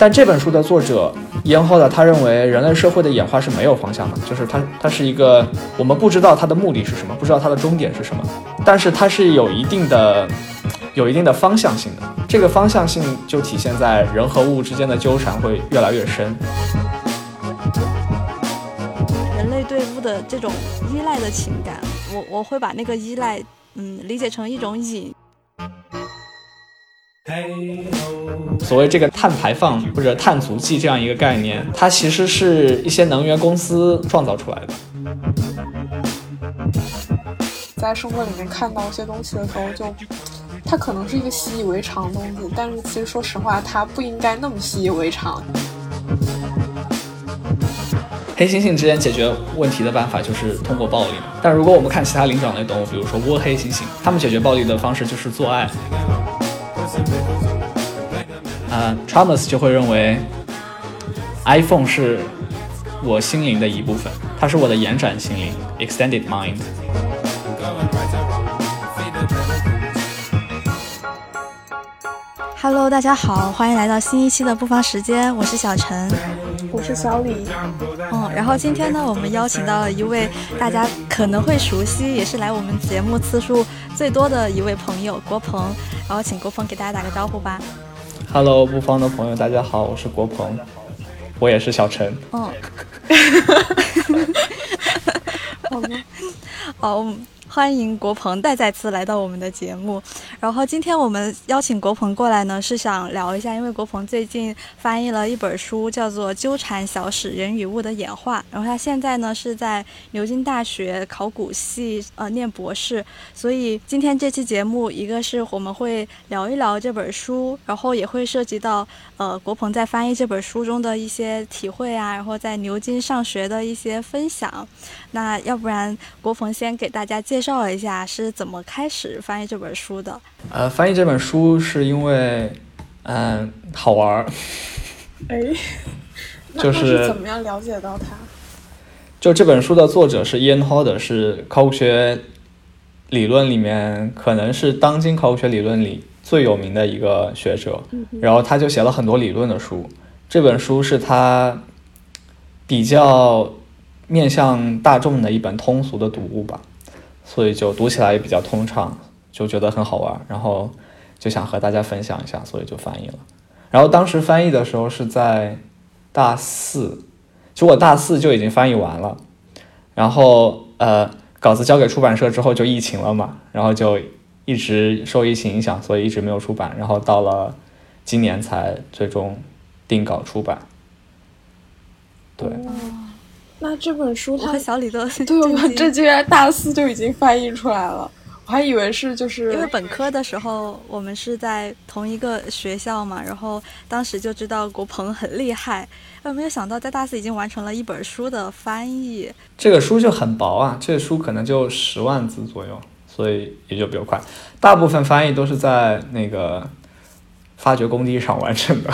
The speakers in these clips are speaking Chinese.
但这本书的作者延后了，他认为人类社会的演化是没有方向的，就是它它是一个我们不知道它的目的是什么，不知道它的终点是什么，但是它是有一定的有一定的方向性的。这个方向性就体现在人和物之间的纠缠会越来越深。人类对物的这种依赖的情感，我我会把那个依赖，嗯，理解成一种瘾。所谓这个碳排放或者碳足迹这样一个概念，它其实是一些能源公司创造出来的。在生活里面看到一些东西的时候，就它可能是一个习以为常的东西，但是其实说实话，它不应该那么习以为常。黑猩猩之间解决问题的办法就是通过暴力，但如果我们看其他灵长类动物，比如说倭黑猩猩，它们解决暴力的方式就是做爱。啊，Thomas 就会认为，iPhone 是我心灵的一部分，它是我的延展心灵 （extended mind）。Hello，大家好，欢迎来到新一期的不妨时间，我是小陈，我是小李。嗯，然后今天呢，我们邀请到了一位大家可能会熟悉，也是来我们节目次数最多的一位朋友国鹏，然后请国鹏给大家打个招呼吧。Hello，不方的朋友，大家好，我是国鹏，我也是小陈。嗯，好吗？哦。欢迎国鹏再再次来到我们的节目。然后今天我们邀请国鹏过来呢，是想聊一下，因为国鹏最近翻译了一本书，叫做《纠缠小史：人与物的演化》。然后他现在呢是在牛津大学考古系呃念博士。所以今天这期节目，一个是我们会聊一聊这本书，然后也会涉及到呃国鹏在翻译这本书中的一些体会啊，然后在牛津上学的一些分享。那要不然国鹏先给大家介。绍一下是怎么开始翻译这本书的？呃，翻译这本书是因为，嗯，好玩儿。哎，就是怎么样了解到它？就这本书的作者是 Ian Hodder，是考古学理论里面可能是当今考古学理论里最有名的一个学者。然后他就写了很多理论的书。这本书是他比较面向大众的一本通俗的读物吧。所以就读起来也比较通畅，就觉得很好玩，然后就想和大家分享一下，所以就翻译了。然后当时翻译的时候是在大四，其实我大四就已经翻译完了。然后呃，稿子交给出版社之后就疫情了嘛，然后就一直受疫情影响，所以一直没有出版。然后到了今年才最终定稿出版。对。那这本书，它小李都 对我 这竟然大四就已经翻译出来了，我还以为是就是因为本科的时候我们是在同一个学校嘛，然后当时就知道国鹏很厉害，但没有想到在大四已经完成了一本书的翻译。这个书就很薄啊，这个书可能就十万字左右，所以也就比较快。大部分翻译都是在那个发掘工地上完成的，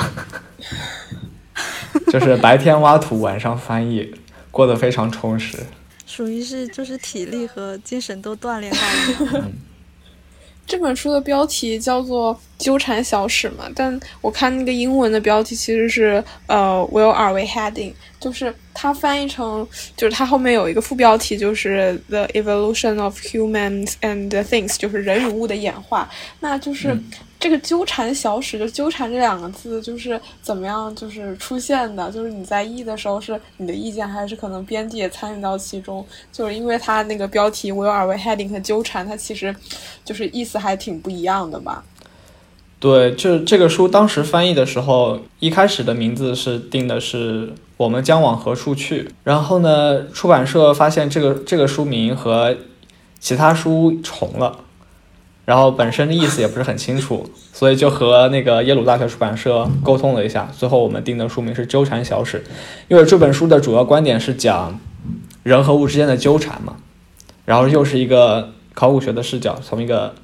就是白天挖土，晚上翻译。过得非常充实，属于是就是体力和精神都锻炼到了。这本书的标题叫做《纠缠小史》嘛，但我看那个英文的标题其实是呃 “Where are we heading”，就是它翻译成就是它后面有一个副标题就是 “The evolution of humans and things”，就是人与物的演化，那就是。这个纠缠小史，就纠缠这两个字，就是怎么样，就是出现的，就是你在译的时候是你的意见，还是可能编辑也参与到其中？就是因为它那个标题 “Where are we heading” 和纠缠，它其实就是意思还挺不一样的吧？对，就这个书当时翻译的时候，一开始的名字是定的是“我们将往何处去”，然后呢，出版社发现这个这个书名和其他书重了。然后本身的意思也不是很清楚，所以就和那个耶鲁大学出版社沟通了一下，最后我们定的书名是《纠缠小史》，因为这本书的主要观点是讲人和物之间的纠缠嘛，然后又是一个考古学的视角，从一个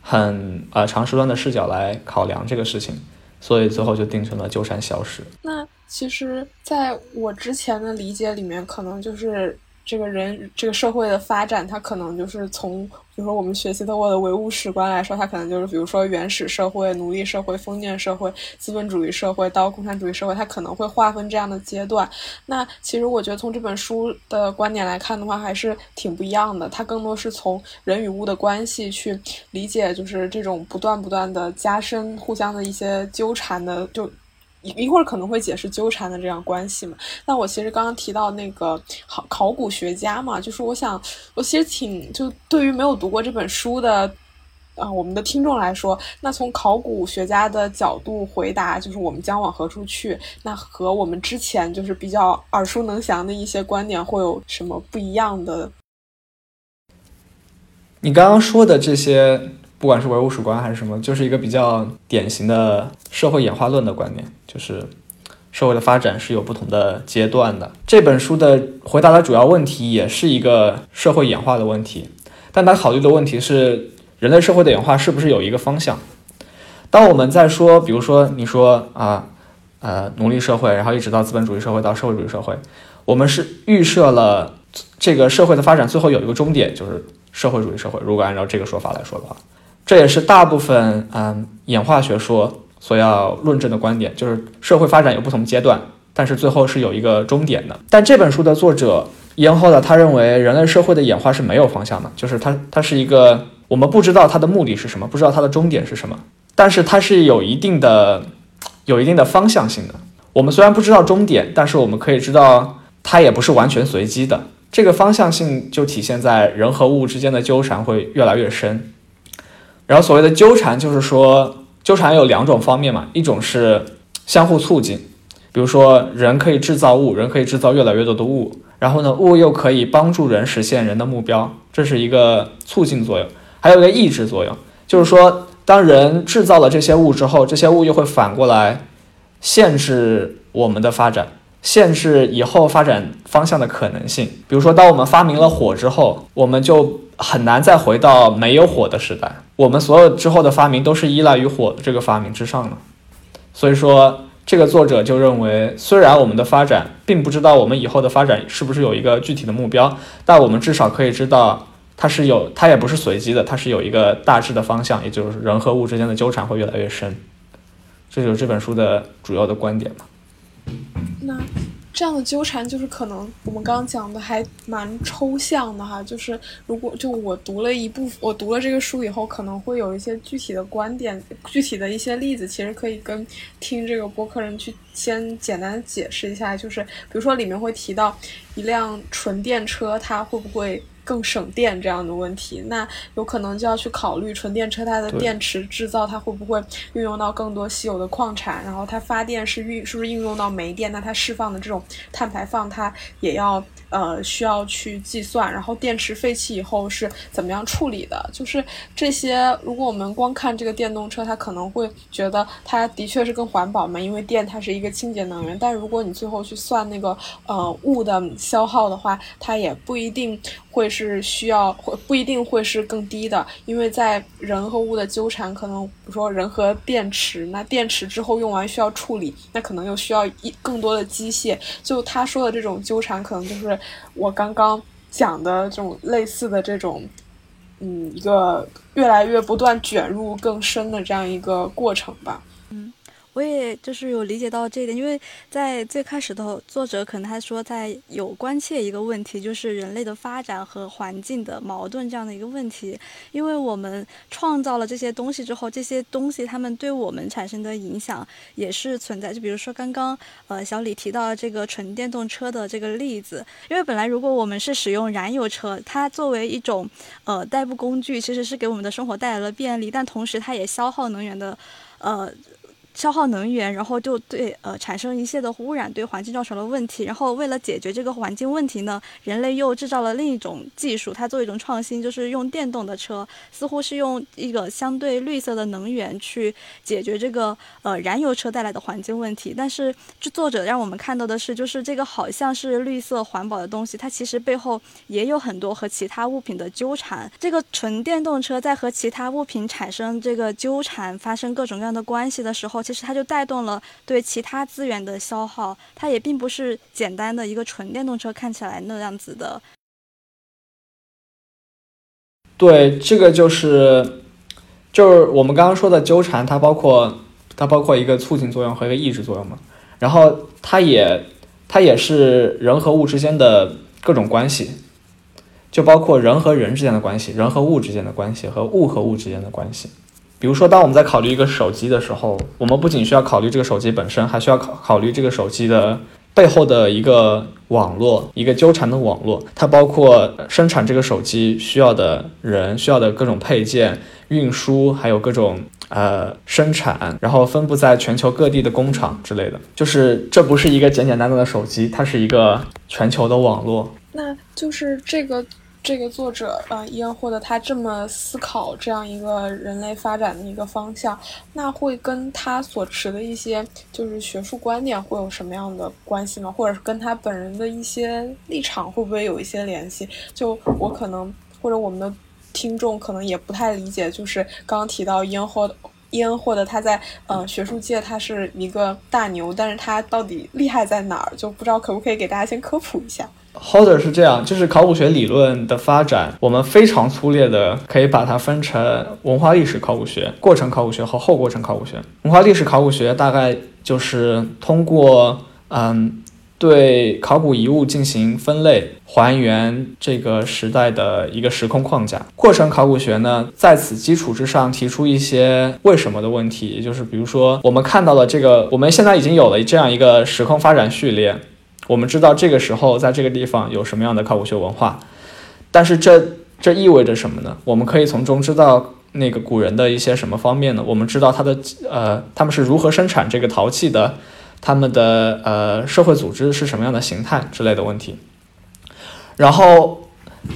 很呃长时段的视角来考量这个事情，所以最后就定成了纠缠小史。那其实，在我之前的理解里面，可能就是这个人这个社会的发展，它可能就是从。比如说，我们学习的我的唯物史观来说，它可能就是，比如说原始社会、奴隶社会、封建社会、资本主义社会到共产主义社会，它可能会划分这样的阶段。那其实我觉得，从这本书的观点来看的话，还是挺不一样的。它更多是从人与物的关系去理解，就是这种不断不断的加深、互相的一些纠缠的就。一一会儿可能会解释纠缠的这样关系嘛？那我其实刚刚提到那个考考古学家嘛，就是我想，我其实挺就对于没有读过这本书的啊我们的听众来说，那从考古学家的角度回答，就是我们将往何处去？那和我们之前就是比较耳熟能详的一些观点会有什么不一样的？你刚刚说的这些。不管是唯物史观还是什么，就是一个比较典型的社会演化论的观念，就是社会的发展是有不同的阶段的。这本书的回答的主要问题也是一个社会演化的问题，但他考虑的问题是人类社会的演化是不是有一个方向？当我们在说，比如说你说啊，呃，奴隶社会，然后一直到资本主义社会到社会主义社会，我们是预设了这个社会的发展最后有一个终点，就是社会主义社会。如果按照这个说法来说的话。这也是大部分嗯演化学说所要论证的观点，就是社会发展有不同阶段，但是最后是有一个终点的。但这本书的作者延后呢，他认为人类社会的演化是没有方向的，就是它它是一个我们不知道它的目的是什么，不知道它的终点是什么，但是它是有一定的有一定的方向性的。我们虽然不知道终点，但是我们可以知道它也不是完全随机的。这个方向性就体现在人和物之间的纠缠会越来越深。然后所谓的纠缠，就是说纠缠有两种方面嘛，一种是相互促进，比如说人可以制造物，人可以制造越来越多的物，然后呢，物又可以帮助人实现人的目标，这是一个促进作用。还有一个抑制作用，就是说当人制造了这些物之后，这些物又会反过来限制我们的发展。限制以后发展方向的可能性，比如说，当我们发明了火之后，我们就很难再回到没有火的时代。我们所有之后的发明都是依赖于火的这个发明之上的。所以说，这个作者就认为，虽然我们的发展并不知道我们以后的发展是不是有一个具体的目标，但我们至少可以知道，它是有，它也不是随机的，它是有一个大致的方向，也就是人和物之间的纠缠会越来越深。这就是这本书的主要的观点嘛。那这样的纠缠就是可能我们刚刚讲的还蛮抽象的哈，就是如果就我读了一部我读了这个书以后，可能会有一些具体的观点、具体的一些例子，其实可以跟听这个播客人去先简单解释一下，就是比如说里面会提到一辆纯电车，它会不会？更省电这样的问题，那有可能就要去考虑纯电车它的电池制造，它会不会运用到更多稀有的矿产？然后它发电是运是不是应用到煤电？那它释放的这种碳排放，它也要呃需要去计算。然后电池废弃以后是怎么样处理的？就是这些，如果我们光看这个电动车，它可能会觉得它的确是更环保嘛，因为电它是一个清洁能源。但如果你最后去算那个呃物的消耗的话，它也不一定。会是需要，会不一定会是更低的，因为在人和物的纠缠，可能比如说人和电池，那电池之后用完需要处理，那可能又需要一更多的机械。就他说的这种纠缠，可能就是我刚刚讲的这种类似的这种，嗯，一个越来越不断卷入更深的这样一个过程吧。我也就是有理解到这一点，因为在最开始的作者可能他说在有关切一个问题，就是人类的发展和环境的矛盾这样的一个问题。因为我们创造了这些东西之后，这些东西它们对我们产生的影响也是存在。就比如说刚刚呃小李提到这个纯电动车的这个例子，因为本来如果我们是使用燃油车，它作为一种呃代步工具，其实是给我们的生活带来了便利，但同时它也消耗能源的呃。消耗能源，然后就对呃产生一些的污染，对环境造成了问题。然后为了解决这个环境问题呢，人类又制造了另一种技术，它作为一种创新，就是用电动的车，似乎是用一个相对绿色的能源去解决这个呃燃油车带来的环境问题。但是这作者让我们看到的是，就是这个好像是绿色环保的东西，它其实背后也有很多和其他物品的纠缠。这个纯电动车在和其他物品产生这个纠缠，发生各种各样的关系的时候。其实它就带动了对其他资源的消耗，它也并不是简单的一个纯电动车看起来那样子的。对，这个就是就是我们刚刚说的纠缠，它包括它包括一个促进作用和一个抑制作用嘛，然后它也它也是人和物之间的各种关系。就包括人和人之间的关系，人和物之间的关系，和物和物之间的关系。比如说，当我们在考虑一个手机的时候，我们不仅需要考虑这个手机本身，还需要考考虑这个手机的背后的一个网络，一个纠缠的网络。它包括生产这个手机需要的人，需要的各种配件、运输，还有各种呃生产，然后分布在全球各地的工厂之类的。就是这不是一个简简单单的手机，它是一个全球的网络。那就是这个。这个作者呃，伊恩霍德他这么思考这样一个人类发展的一个方向，那会跟他所持的一些就是学术观点会有什么样的关系吗？或者是跟他本人的一些立场会不会有一些联系？就我可能或者我们的听众可能也不太理解，就是刚刚提到伊恩霍，伊恩霍德他在呃学术界他是一个大牛，但是他到底厉害在哪儿？就不知道可不可以给大家先科普一下。Holder 是这样，就是考古学理论的发展，我们非常粗略的可以把它分成文化历史考古学、过程考古学和后过程考古学。文化历史考古学大概就是通过嗯对考古遗物进行分类，还原这个时代的一个时空框架。过程考古学呢，在此基础之上提出一些为什么的问题，也就是比如说我们看到了这个，我们现在已经有了这样一个时空发展序列。我们知道这个时候在这个地方有什么样的考古学文化，但是这这意味着什么呢？我们可以从中知道那个古人的一些什么方面呢？我们知道他的呃他们是如何生产这个陶器的，他们的呃社会组织是什么样的形态之类的问题。然后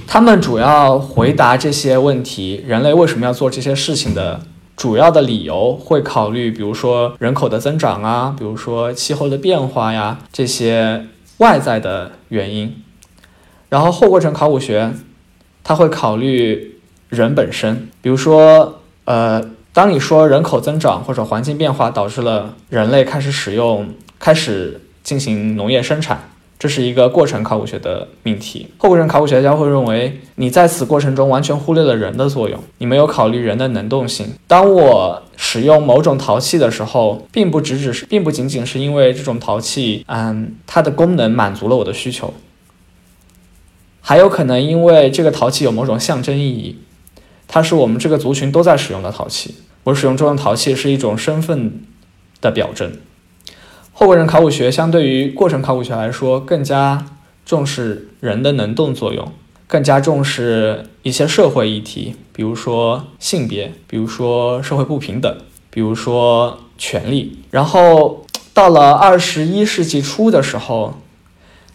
他们主要回答这些问题：人类为什么要做这些事情的主要的理由会考虑，比如说人口的增长啊，比如说气候的变化呀这些。外在的原因，然后后过程考古学，它会考虑人本身，比如说，呃，当你说人口增长或者环境变化导致了人类开始使用、开始进行农业生产。这是一个过程考古学的命题。后过程考古学家会认为，你在此过程中完全忽略了人的作用，你没有考虑人的能动性。当我使用某种陶器的时候，并不只只是，并不仅仅是因为这种陶器，嗯，它的功能满足了我的需求，还有可能因为这个陶器有某种象征意义，它是我们这个族群都在使用的陶器。我使用这种陶器是一种身份的表征。后过程考古学相对于过程考古学来说，更加重视人的能动作用，更加重视一些社会议题，比如说性别，比如说社会不平等，比如说权利。然后到了二十一世纪初的时候，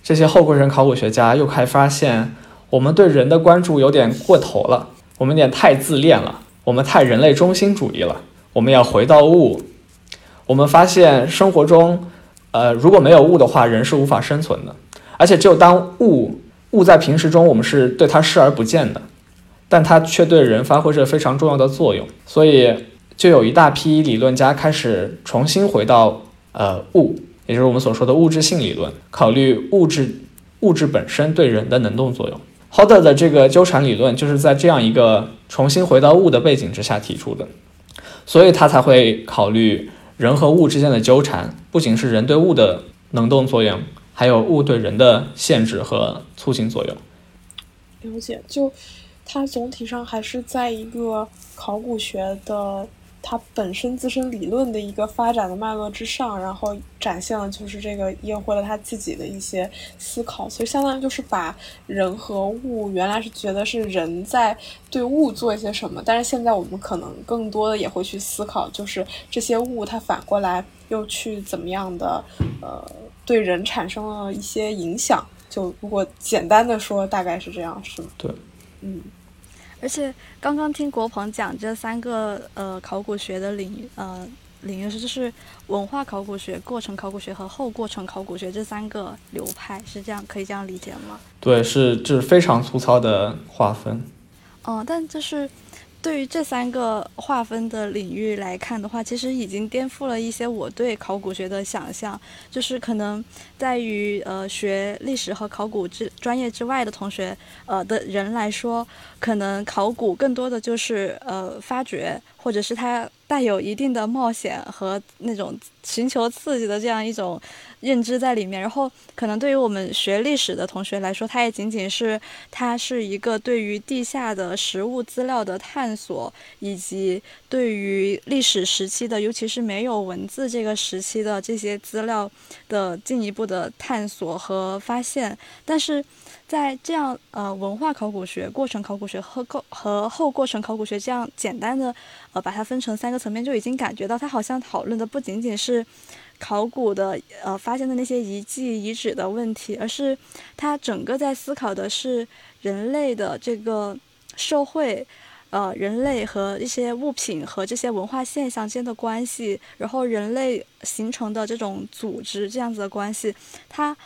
这些后过程考古学家又开始发现，我们对人的关注有点过头了，我们有点太自恋了，我们太人类中心主义了，我们要回到物。我们发现生活中。呃，如果没有物的话，人是无法生存的。而且，只有当物物在平时中，我们是对它视而不见的，但它却对人发挥着非常重要的作用。所以，就有一大批理论家开始重新回到呃物，也就是我们所说的物质性理论，考虑物质物质本身对人的能动作用。h o d e r 的这个纠缠理论就是在这样一个重新回到物的背景之下提出的，所以他才会考虑。人和物之间的纠缠，不仅是人对物的能动作用，还有物对人的限制和促进作用。了解，就它总体上还是在一个考古学的。它本身自身理论的一个发展的脉络之上，然后展现了就是这个验获了他自己的一些思考，所以相当于就是把人和物原来是觉得是人在对物做一些什么，但是现在我们可能更多的也会去思考，就是这些物它反过来又去怎么样的呃对人产生了一些影响。就如果简单的说，大概是这样，是吗？对，嗯。而且刚刚听国鹏讲这三个呃考古学的领域呃领域是就是文化考古学、过程考古学和后过程考古学这三个流派是这样可以这样理解吗？对，是这是非常粗糙的划分。嗯，但就是对于这三个划分的领域来看的话，其实已经颠覆了一些我对考古学的想象。就是可能在于呃学历史和考古之专业之外的同学呃的人来说，可能考古更多的就是呃发掘，或者是它带有一定的冒险和那种寻求刺激的这样一种。认知在里面，然后可能对于我们学历史的同学来说，它也仅仅是它是一个对于地下的实物资料的探索，以及对于历史时期的，尤其是没有文字这个时期的这些资料的进一步的探索和发现。但是在这样呃文化考古学、过程考古学和后和后过程考古学这样简单的呃把它分成三个层面，就已经感觉到它好像讨论的不仅仅是。考古的呃发现的那些遗迹遗址的问题，而是它整个在思考的是人类的这个社会，呃，人类和一些物品和这些文化现象间的关系，然后人类形成的这种组织这样子的关系，它。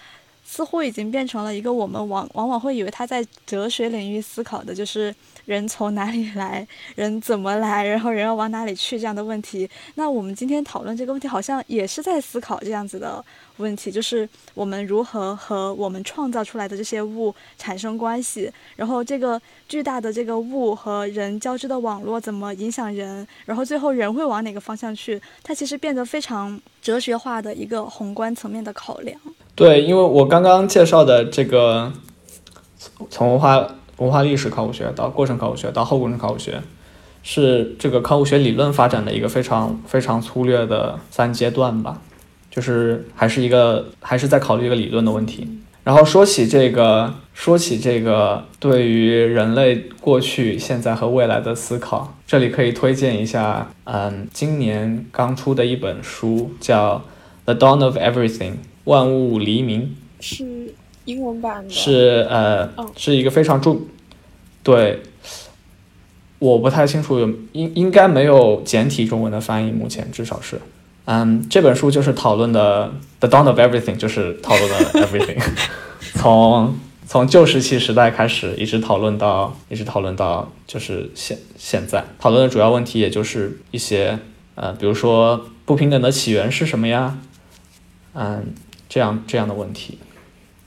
似乎已经变成了一个我们往往往会以为他在哲学领域思考的，就是人从哪里来，人怎么来，然后人要往哪里去这样的问题。那我们今天讨论这个问题，好像也是在思考这样子的问题，就是我们如何和我们创造出来的这些物产生关系，然后这个巨大的这个物和人交织的网络怎么影响人，然后最后人会往哪个方向去？它其实变得非常哲学化的一个宏观层面的考量。对，因为我刚刚介绍的这个，从文化文化历史考古学到过程考古学到后过程考古学，是这个考古学理论发展的一个非常非常粗略的三阶段吧，就是还是一个还是在考虑一个理论的问题。然后说起这个，说起这个对于人类过去、现在和未来的思考，这里可以推荐一下，嗯，今年刚出的一本书叫《The Dawn of Everything》。万物黎明。是英文版的，是呃，是一个非常重，对，我不太清楚，应应该没有简体中文的翻译，目前至少是，嗯，这本书就是讨论的 The Dawn of Everything，就是讨论的 Everything，从从旧石器时代开始，一直讨论到一直讨论到就是现现在，讨论的主要问题也就是一些呃，比如说不平等的起源是什么呀，嗯。这样这样的问题，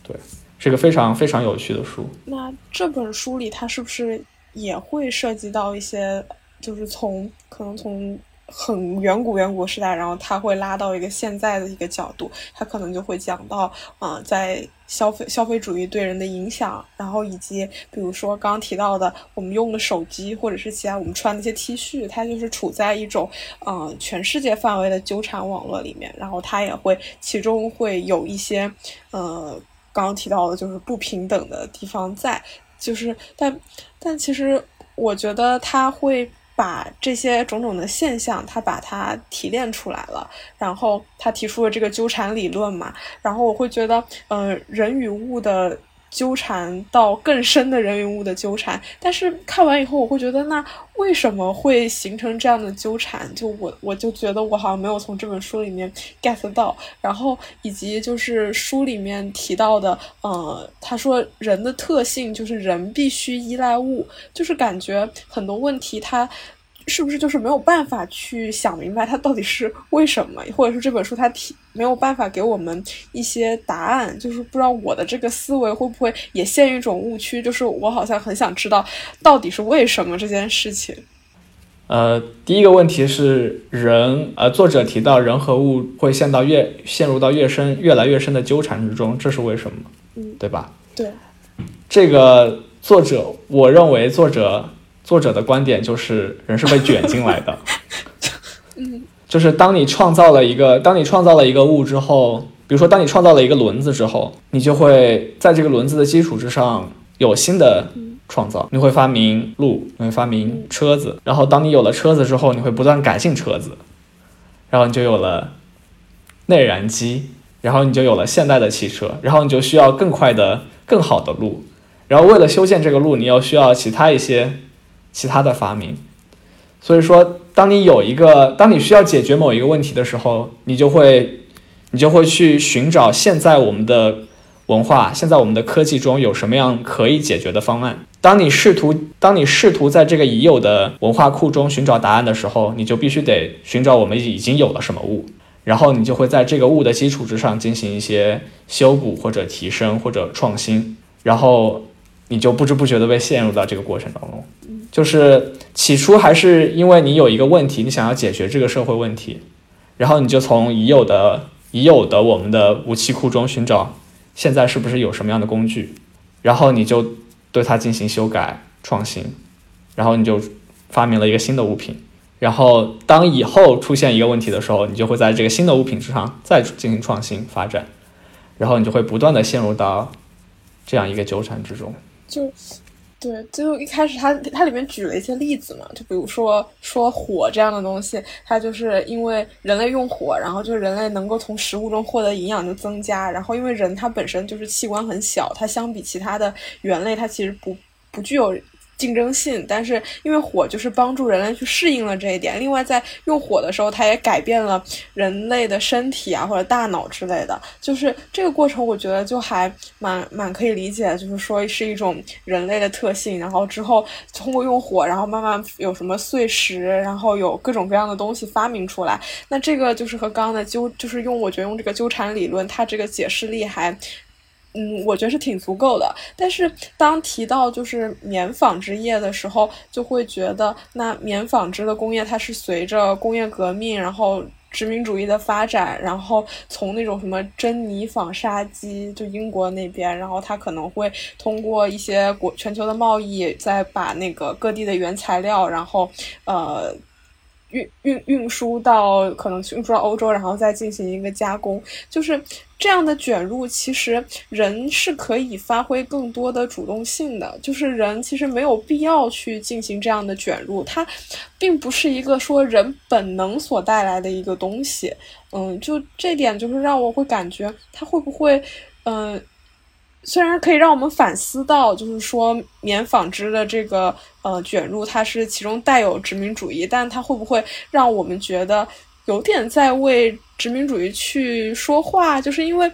对，是个非常非常有趣的书。那这本书里，它是不是也会涉及到一些，就是从可能从很远古远古时代，然后它会拉到一个现在的一个角度，它可能就会讲到，啊，在。消费消费主义对人的影响，然后以及比如说刚刚提到的，我们用的手机或者是其他我们穿的一些 T 恤，它就是处在一种嗯全世界范围的纠缠网络里面，然后它也会其中会有一些呃刚刚提到的就是不平等的地方在，就是但但其实我觉得它会。把这些种种的现象，他把它提炼出来了，然后他提出了这个纠缠理论嘛，然后我会觉得，嗯，人与物的。纠缠到更深的人与物的纠缠，但是看完以后，我会觉得，那为什么会形成这样的纠缠？就我，我就觉得我好像没有从这本书里面 get 到，然后以及就是书里面提到的，呃，他说人的特性就是人必须依赖物，就是感觉很多问题他。是不是就是没有办法去想明白它到底是为什么，或者是这本书它提没有办法给我们一些答案？就是不知道我的这个思维会不会也陷于一种误区？就是我好像很想知道到底是为什么这件事情。呃，第一个问题是人，呃，作者提到人和物会陷到越陷入到越深、越来越深的纠缠之中，这是为什么？嗯，对吧？对，这个作者，我认为作者。作者的观点就是人是被卷进来的，嗯，就是当你创造了一个，当你创造了一个物之后，比如说当你创造了一个轮子之后，你就会在这个轮子的基础之上有新的创造，你会发明路，你会发明车子，然后当你有了车子之后，你会不断改进车子，然后你就有了内燃机，然后你就有了现代的汽车，然后你就需要更快的、更好的路，然后为了修建这个路，你又需要其他一些。其他的发明，所以说，当你有一个，当你需要解决某一个问题的时候，你就会，你就会去寻找现在我们的文化，现在我们的科技中有什么样可以解决的方案。当你试图当你试图在这个已有的文化库中寻找答案的时候，你就必须得寻找我们已经有了什么物，然后你就会在这个物的基础之上进行一些修补或者提升或者创新，然后你就不知不觉的被陷入到这个过程当中。就是起初还是因为你有一个问题，你想要解决这个社会问题，然后你就从已有的已有的我们的武器库中寻找现在是不是有什么样的工具，然后你就。对它进行修改创新，然后你就发明了一个新的物品，然后当以后出现一个问题的时候，你就会在这个新的物品之上再进行创新发展，然后你就会不断的陷入到这样一个纠缠之中。就对，就一开始它它里面举了一些例子嘛，就比如说说火这样的东西，它就是因为人类用火，然后就是人类能够从食物中获得营养就增加，然后因为人它本身就是器官很小，它相比其他的猿类，它其实不不具有。竞争性，但是因为火就是帮助人类去适应了这一点。另外，在用火的时候，它也改变了人类的身体啊，或者大脑之类的。就是这个过程，我觉得就还蛮蛮可以理解，就是说是一种人类的特性。然后之后通过用火，然后慢慢有什么碎石，然后有各种各样的东西发明出来。那这个就是和刚刚的纠，就是用我觉得用这个纠缠理论，它这个解释力还。嗯，我觉得是挺足够的。但是当提到就是棉纺织业的时候，就会觉得那棉纺织的工业它是随着工业革命，然后殖民主义的发展，然后从那种什么珍妮纺纱机，就英国那边，然后它可能会通过一些国全球的贸易，再把那个各地的原材料，然后呃。运运运输到可能运输到欧洲，然后再进行一个加工，就是这样的卷入。其实人是可以发挥更多的主动性的，就是人其实没有必要去进行这样的卷入，它并不是一个说人本能所带来的一个东西。嗯，就这点就是让我会感觉它会不会，嗯。虽然可以让我们反思到，就是说棉纺织的这个呃卷入，它是其中带有殖民主义，但它会不会让我们觉得有点在为殖民主义去说话？就是因为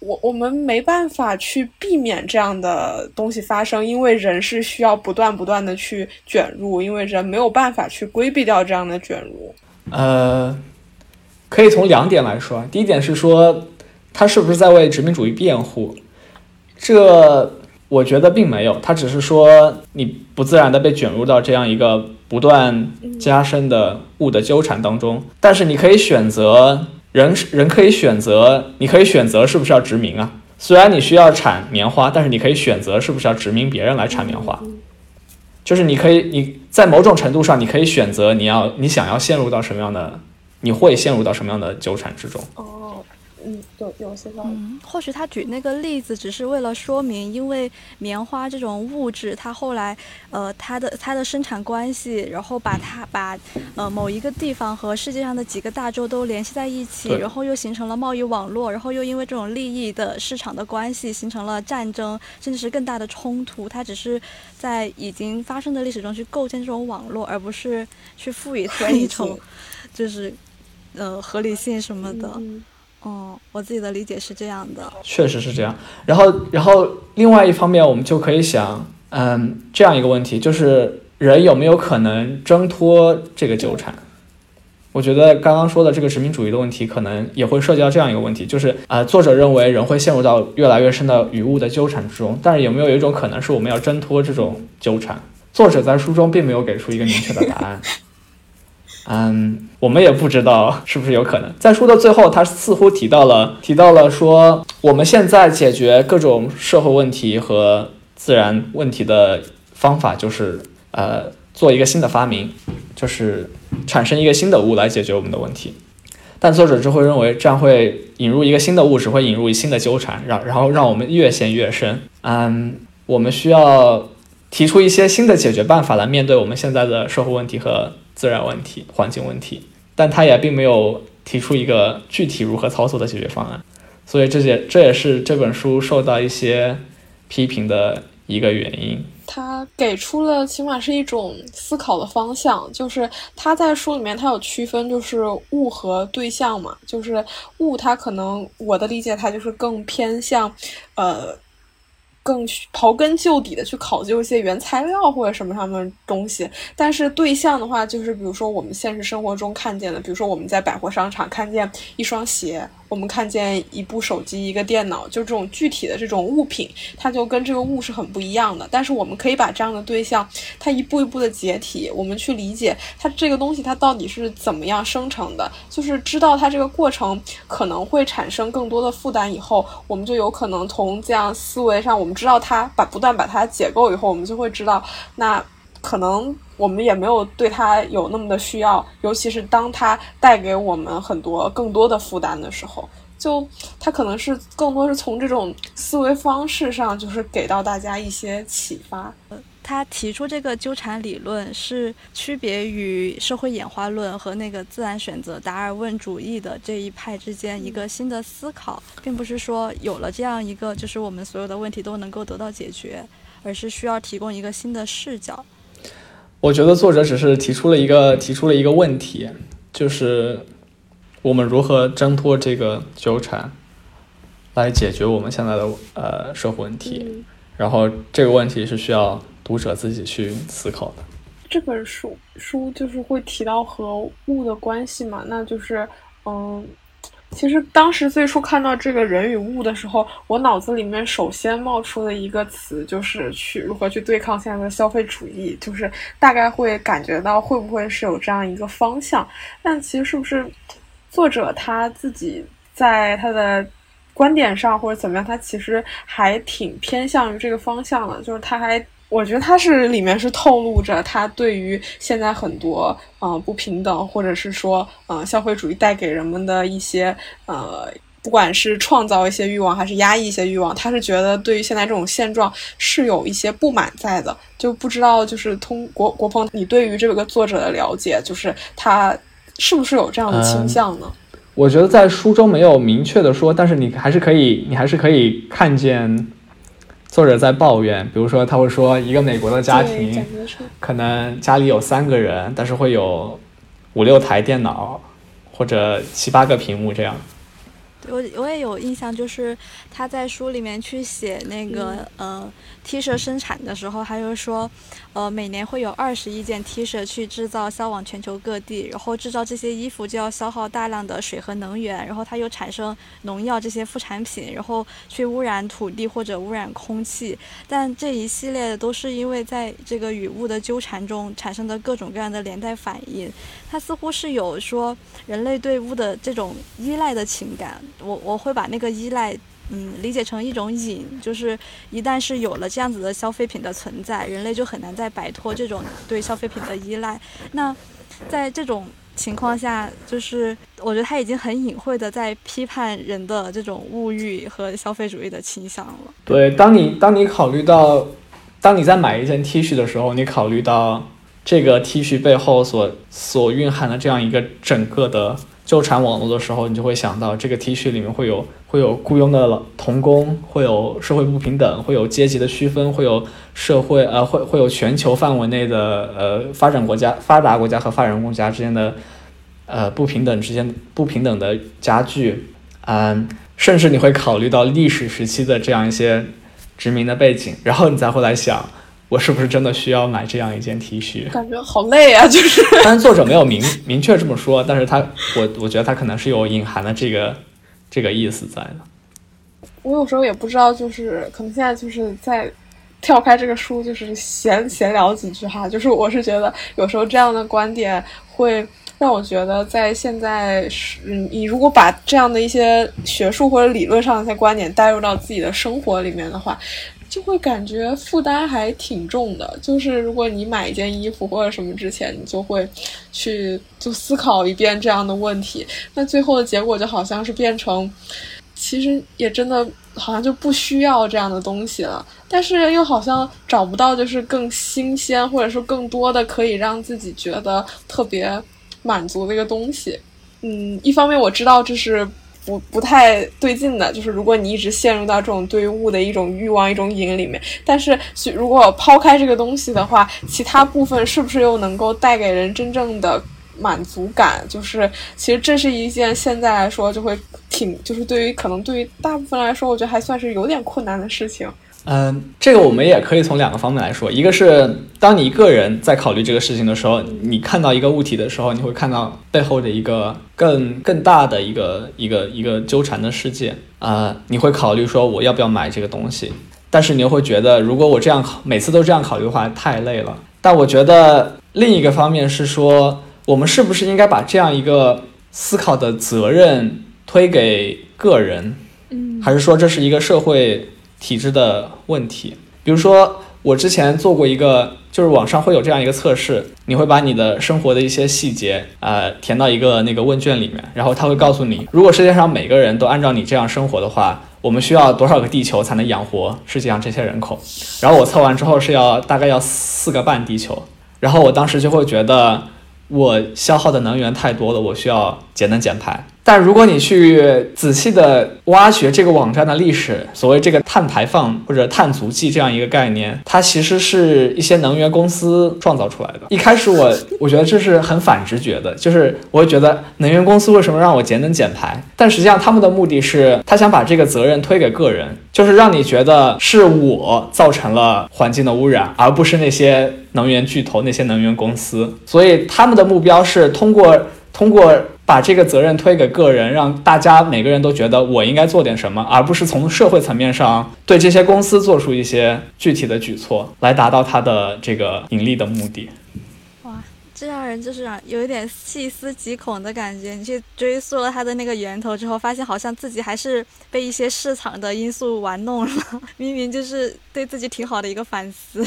我我们没办法去避免这样的东西发生，因为人是需要不断不断的去卷入，因为人没有办法去规避掉这样的卷入。呃，可以从两点来说，第一点是说，他是不是在为殖民主义辩护？这我觉得并没有，他只是说你不自然的被卷入到这样一个不断加深的物的纠缠当中。但是你可以选择人，人可以选择，你可以选择是不是要殖民啊？虽然你需要产棉花，但是你可以选择是不是要殖民别人来产棉花。就是你可以，你在某种程度上，你可以选择你要你想要陷入到什么样的，你会陷入到什么样的纠缠之中。嗯，有有些道理。嗯，或许他举那个例子只是为了说明，因为棉花这种物质，它后来，呃，它的它的生产关系，然后把它把，呃，某一个地方和世界上的几个大洲都联系在一起，然后又形成了贸易网络，然后又因为这种利益的市场的关系，形成了战争，甚至是更大的冲突。它只是在已经发生的历史中去构建这种网络，而不是去赋予它一种，就是，呃，合理性什么的。哦，我自己的理解是这样的，确实是这样。然后，然后另外一方面，我们就可以想，嗯，这样一个问题，就是人有没有可能挣脱这个纠缠？我觉得刚刚说的这个殖民主义的问题，可能也会涉及到这样一个问题，就是啊，作者认为人会陷入到越来越深的与物的纠缠之中，但是有没有一种可能是我们要挣脱这种纠缠？作者在书中并没有给出一个明确的答案。嗯，我们也不知道是不是有可能。在书的最后，他似乎提到了提到了说，我们现在解决各种社会问题和自然问题的方法就是呃做一个新的发明，就是产生一个新的物来解决我们的问题。但作者就会认为这样会引入一个新的物质，会引入新的纠缠，让然后让我们越陷越深。嗯，我们需要提出一些新的解决办法来面对我们现在的社会问题和。自然问题、环境问题，但他也并没有提出一个具体如何操作的解决方案，所以这也这也是这本书受到一些批评的一个原因。他给出了起码是一种思考的方向，就是他在书里面他有区分，就是物和对象嘛，就是物，它可能我的理解它就是更偏向，呃。更刨根究底的去考究一些原材料或者什么上面东西。但是对象的话，就是比如说我们现实生活中看见的，比如说我们在百货商场看见一双鞋。我们看见一部手机、一个电脑，就这种具体的这种物品，它就跟这个物是很不一样的。但是我们可以把这样的对象，它一步一步的解体，我们去理解它这个东西它到底是怎么样生成的，就是知道它这个过程可能会产生更多的负担以后，我们就有可能从这样思维上，我们知道它把不断把它解构以后，我们就会知道那。可能我们也没有对他有那么的需要，尤其是当他带给我们很多更多的负担的时候，就他可能是更多是从这种思维方式上，就是给到大家一些启发。他提出这个纠缠理论是区别于社会演化论和那个自然选择达尔文主义的这一派之间一个新的思考，并不是说有了这样一个就是我们所有的问题都能够得到解决，而是需要提供一个新的视角。我觉得作者只是提出了一个提出了一个问题，就是我们如何挣脱这个纠缠，来解决我们现在的呃社会问题。然后这个问题是需要读者自己去思考的。这本书书就是会提到和物的关系嘛？那就是嗯。其实当时最初看到这个人与物的时候，我脑子里面首先冒出的一个词就是去如何去对抗现在的消费主义，就是大概会感觉到会不会是有这样一个方向。但其实是不是作者他自己在他的观点上或者怎么样，他其实还挺偏向于这个方向的，就是他还。我觉得他是里面是透露着他对于现在很多呃不平等，或者是说呃消费主义带给人们的一些呃，不管是创造一些欲望还是压抑一些欲望，他是觉得对于现在这种现状是有一些不满在的。就不知道就是通国国鹏，你对于这个作者的了解，就是他是不是有这样的倾向呢？我觉得在书中没有明确的说，但是你还是可以，你还是可以看见。作者在抱怨，比如说他会说，一个美国的家庭可能家里有三个人，但是会有五六台电脑或者七八个屏幕这样。我我也有印象，就是他在书里面去写那个呃 T 恤生产的时候，他就说，呃每年会有二十亿件 T 恤去制造，销往全球各地，然后制造这些衣服就要消耗大量的水和能源，然后它又产生农药这些副产品，然后去污染土地或者污染空气，但这一系列的都是因为在这个与物的纠缠中产生的各种各样的连带反应，它似乎是有说人类对物的这种依赖的情感。我我会把那个依赖，嗯，理解成一种瘾，就是一旦是有了这样子的消费品的存在，人类就很难再摆脱这种对消费品的依赖。那在这种情况下，就是我觉得他已经很隐晦的在批判人的这种物欲和消费主义的倾向了。对，当你当你考虑到，当你在买一件 T 恤的时候，你考虑到这个 T 恤背后所所蕴含的这样一个整个的。纠缠网络的时候，你就会想到这个 T 恤里面会有会有雇佣的童工，会有社会不平等，会有阶级的区分，会有社会呃会会有全球范围内的呃发展国家、发达国家和发展国家之间的呃不平等之间不平等的加剧，嗯，甚至你会考虑到历史时期的这样一些殖民的背景，然后你再会来想。我是不是真的需要买这样一件 T 恤？感觉好累啊！就是，当然作者没有明明确这么说，但是他，我我觉得他可能是有隐含的这个这个意思在的。我有时候也不知道，就是可能现在就是在跳开这个书，就是闲闲聊几句哈。就是我是觉得有时候这样的观点会让我觉得，在现在是你如果把这样的一些学术或者理论上的一些观点带入到自己的生活里面的话。就会感觉负担还挺重的，就是如果你买一件衣服或者什么之前，你就会去就思考一遍这样的问题，那最后的结果就好像是变成，其实也真的好像就不需要这样的东西了，但是又好像找不到就是更新鲜或者说更多的可以让自己觉得特别满足的一个东西。嗯，一方面我知道这是。不不太对劲的，就是如果你一直陷入到这种对物的一种欲望、一种瘾里面，但是如果抛开这个东西的话，其他部分是不是又能够带给人真正的满足感？就是其实这是一件现在来说就会挺，就是对于可能对于大部分来说，我觉得还算是有点困难的事情。嗯，这个我们也可以从两个方面来说，一个是当你一个人在考虑这个事情的时候，你看到一个物体的时候，你会看到背后的一个更更大的一个一个一个纠缠的世界啊，你会考虑说我要不要买这个东西，但是你又会觉得如果我这样考每次都这样考虑的话太累了。但我觉得另一个方面是说，我们是不是应该把这样一个思考的责任推给个人，嗯，还是说这是一个社会？体质的问题，比如说我之前做过一个，就是网上会有这样一个测试，你会把你的生活的一些细节，呃，填到一个那个问卷里面，然后他会告诉你，如果世界上每个人都按照你这样生活的话，我们需要多少个地球才能养活世界上这些人口？然后我测完之后是要大概要四个半地球，然后我当时就会觉得我消耗的能源太多了，我需要节能减排。但如果你去仔细的挖掘这个网站的历史，所谓这个碳排放或者碳足迹这样一个概念，它其实是一些能源公司创造出来的。一开始我我觉得这是很反直觉的，就是我会觉得能源公司为什么让我节能减排？但实际上他们的目的是，他想把这个责任推给个人，就是让你觉得是我造成了环境的污染，而不是那些能源巨头、那些能源公司。所以他们的目标是通过通过。把这个责任推给个人，让大家每个人都觉得我应该做点什么，而不是从社会层面上对这些公司做出一些具体的举措，来达到它的这个盈利的目的。哇，这让人就是有一点细思极恐的感觉。你去追溯了它的那个源头之后，发现好像自己还是被一些市场的因素玩弄了。明明就是对自己挺好的一个反思。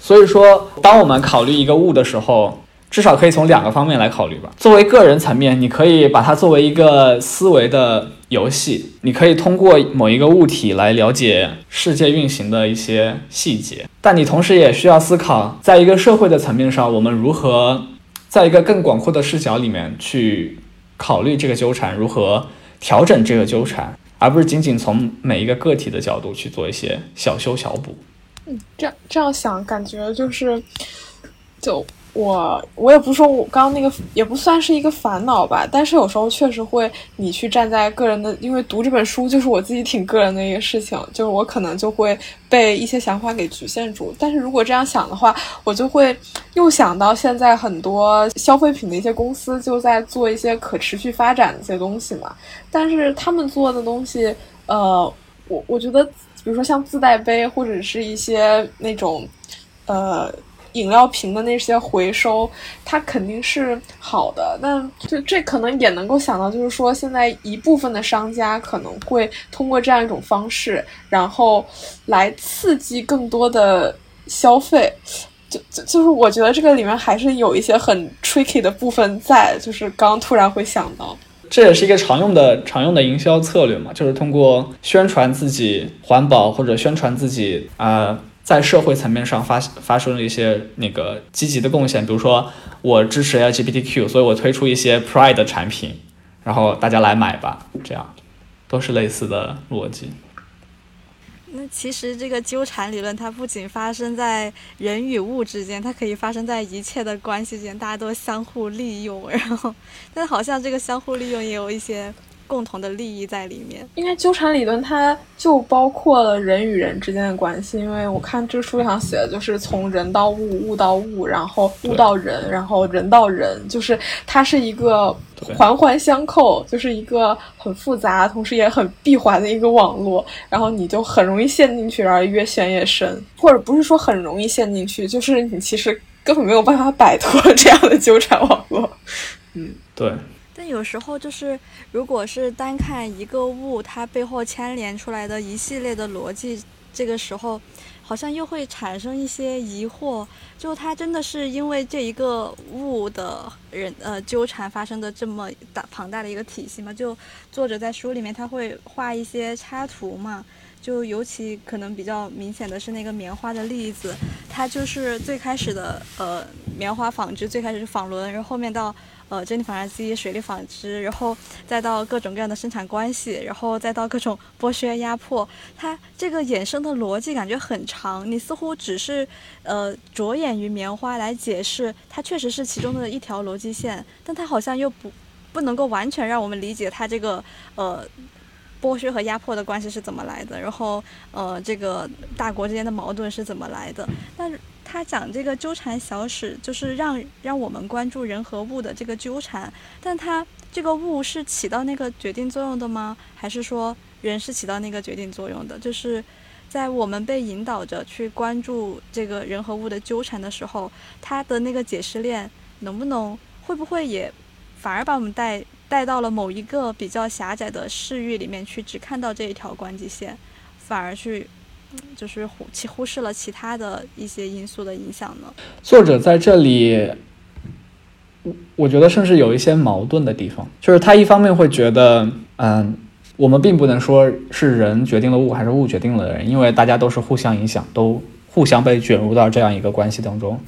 所以说，当我们考虑一个物的时候。至少可以从两个方面来考虑吧。作为个人层面，你可以把它作为一个思维的游戏，你可以通过某一个物体来了解世界运行的一些细节。但你同时也需要思考，在一个社会的层面上，我们如何在一个更广阔的视角里面去考虑这个纠缠，如何调整这个纠缠，而不是仅仅从每一个个体的角度去做一些小修小补。嗯，这样这样想，感觉就是就。我我也不说，我刚刚那个也不算是一个烦恼吧，但是有时候确实会，你去站在个人的，因为读这本书就是我自己挺个人的一个事情，就是我可能就会被一些想法给局限住。但是如果这样想的话，我就会又想到现在很多消费品的一些公司就在做一些可持续发展的一些东西嘛，但是他们做的东西，呃，我我觉得，比如说像自带杯或者是一些那种，呃。饮料瓶的那些回收，它肯定是好的，但就这可能也能够想到，就是说现在一部分的商家可能会通过这样一种方式，然后来刺激更多的消费。就就就是我觉得这个里面还是有一些很 tricky 的部分在，就是刚突然会想到，这也是一个常用的常用的营销策略嘛，就是通过宣传自己环保或者宣传自己啊。在社会层面上发发生了一些那个积极的贡献，比如说我支持 LGBTQ，所以我推出一些 Pride 的产品，然后大家来买吧，这样都是类似的逻辑。那其实这个纠缠理论，它不仅发生在人与物之间，它可以发生在一切的关系间，大家都相互利用，然后，但好像这个相互利用也有一些。共同的利益在里面，应该纠缠理论它就包括了人与人之间的关系。因为我看这个书上写的就是从人到物，物到物，然后物到人，然后人到人，就是它是一个环环相扣，就是一个很复杂，同时也很闭环的一个网络。然后你就很容易陷进去，然后越陷越深，或者不是说很容易陷进去，就是你其实根本没有办法摆脱这样的纠缠网络。嗯，对。但有时候就是，如果是单看一个物，它背后牵连出来的一系列的逻辑，这个时候好像又会产生一些疑惑。就它真的是因为这一个物的人呃纠缠发生的这么大庞大的一个体系吗？就作者在书里面他会画一些插图嘛，就尤其可能比较明显的是那个棉花的例子，它就是最开始的呃棉花纺织，最开始是纺轮，然后后面到。呃，珍妮纺织机、水利纺织，然后再到各种各样的生产关系，然后再到各种剥削压迫，它这个衍生的逻辑感觉很长。你似乎只是呃着眼于棉花来解释，它确实是其中的一条逻辑线，但它好像又不不能够完全让我们理解它这个呃剥削和压迫的关系是怎么来的，然后呃，这个大国之间的矛盾是怎么来的？但他讲这个纠缠小史，就是让让我们关注人和物的这个纠缠，但他这个物是起到那个决定作用的吗？还是说人是起到那个决定作用的？就是在我们被引导着去关注这个人和物的纠缠的时候，他的那个解释链能不能会不会也反而把我们带？带到了某一个比较狭窄的视域里面去，只看到这一条关系线，反而去就是忽其忽视了其他的一些因素的影响呢？作者在这里，我我觉得甚至有一些矛盾的地方，就是他一方面会觉得，嗯，我们并不能说是人决定了物，还是物决定了人，因为大家都是互相影响，都互相被卷入到这样一个关系当中。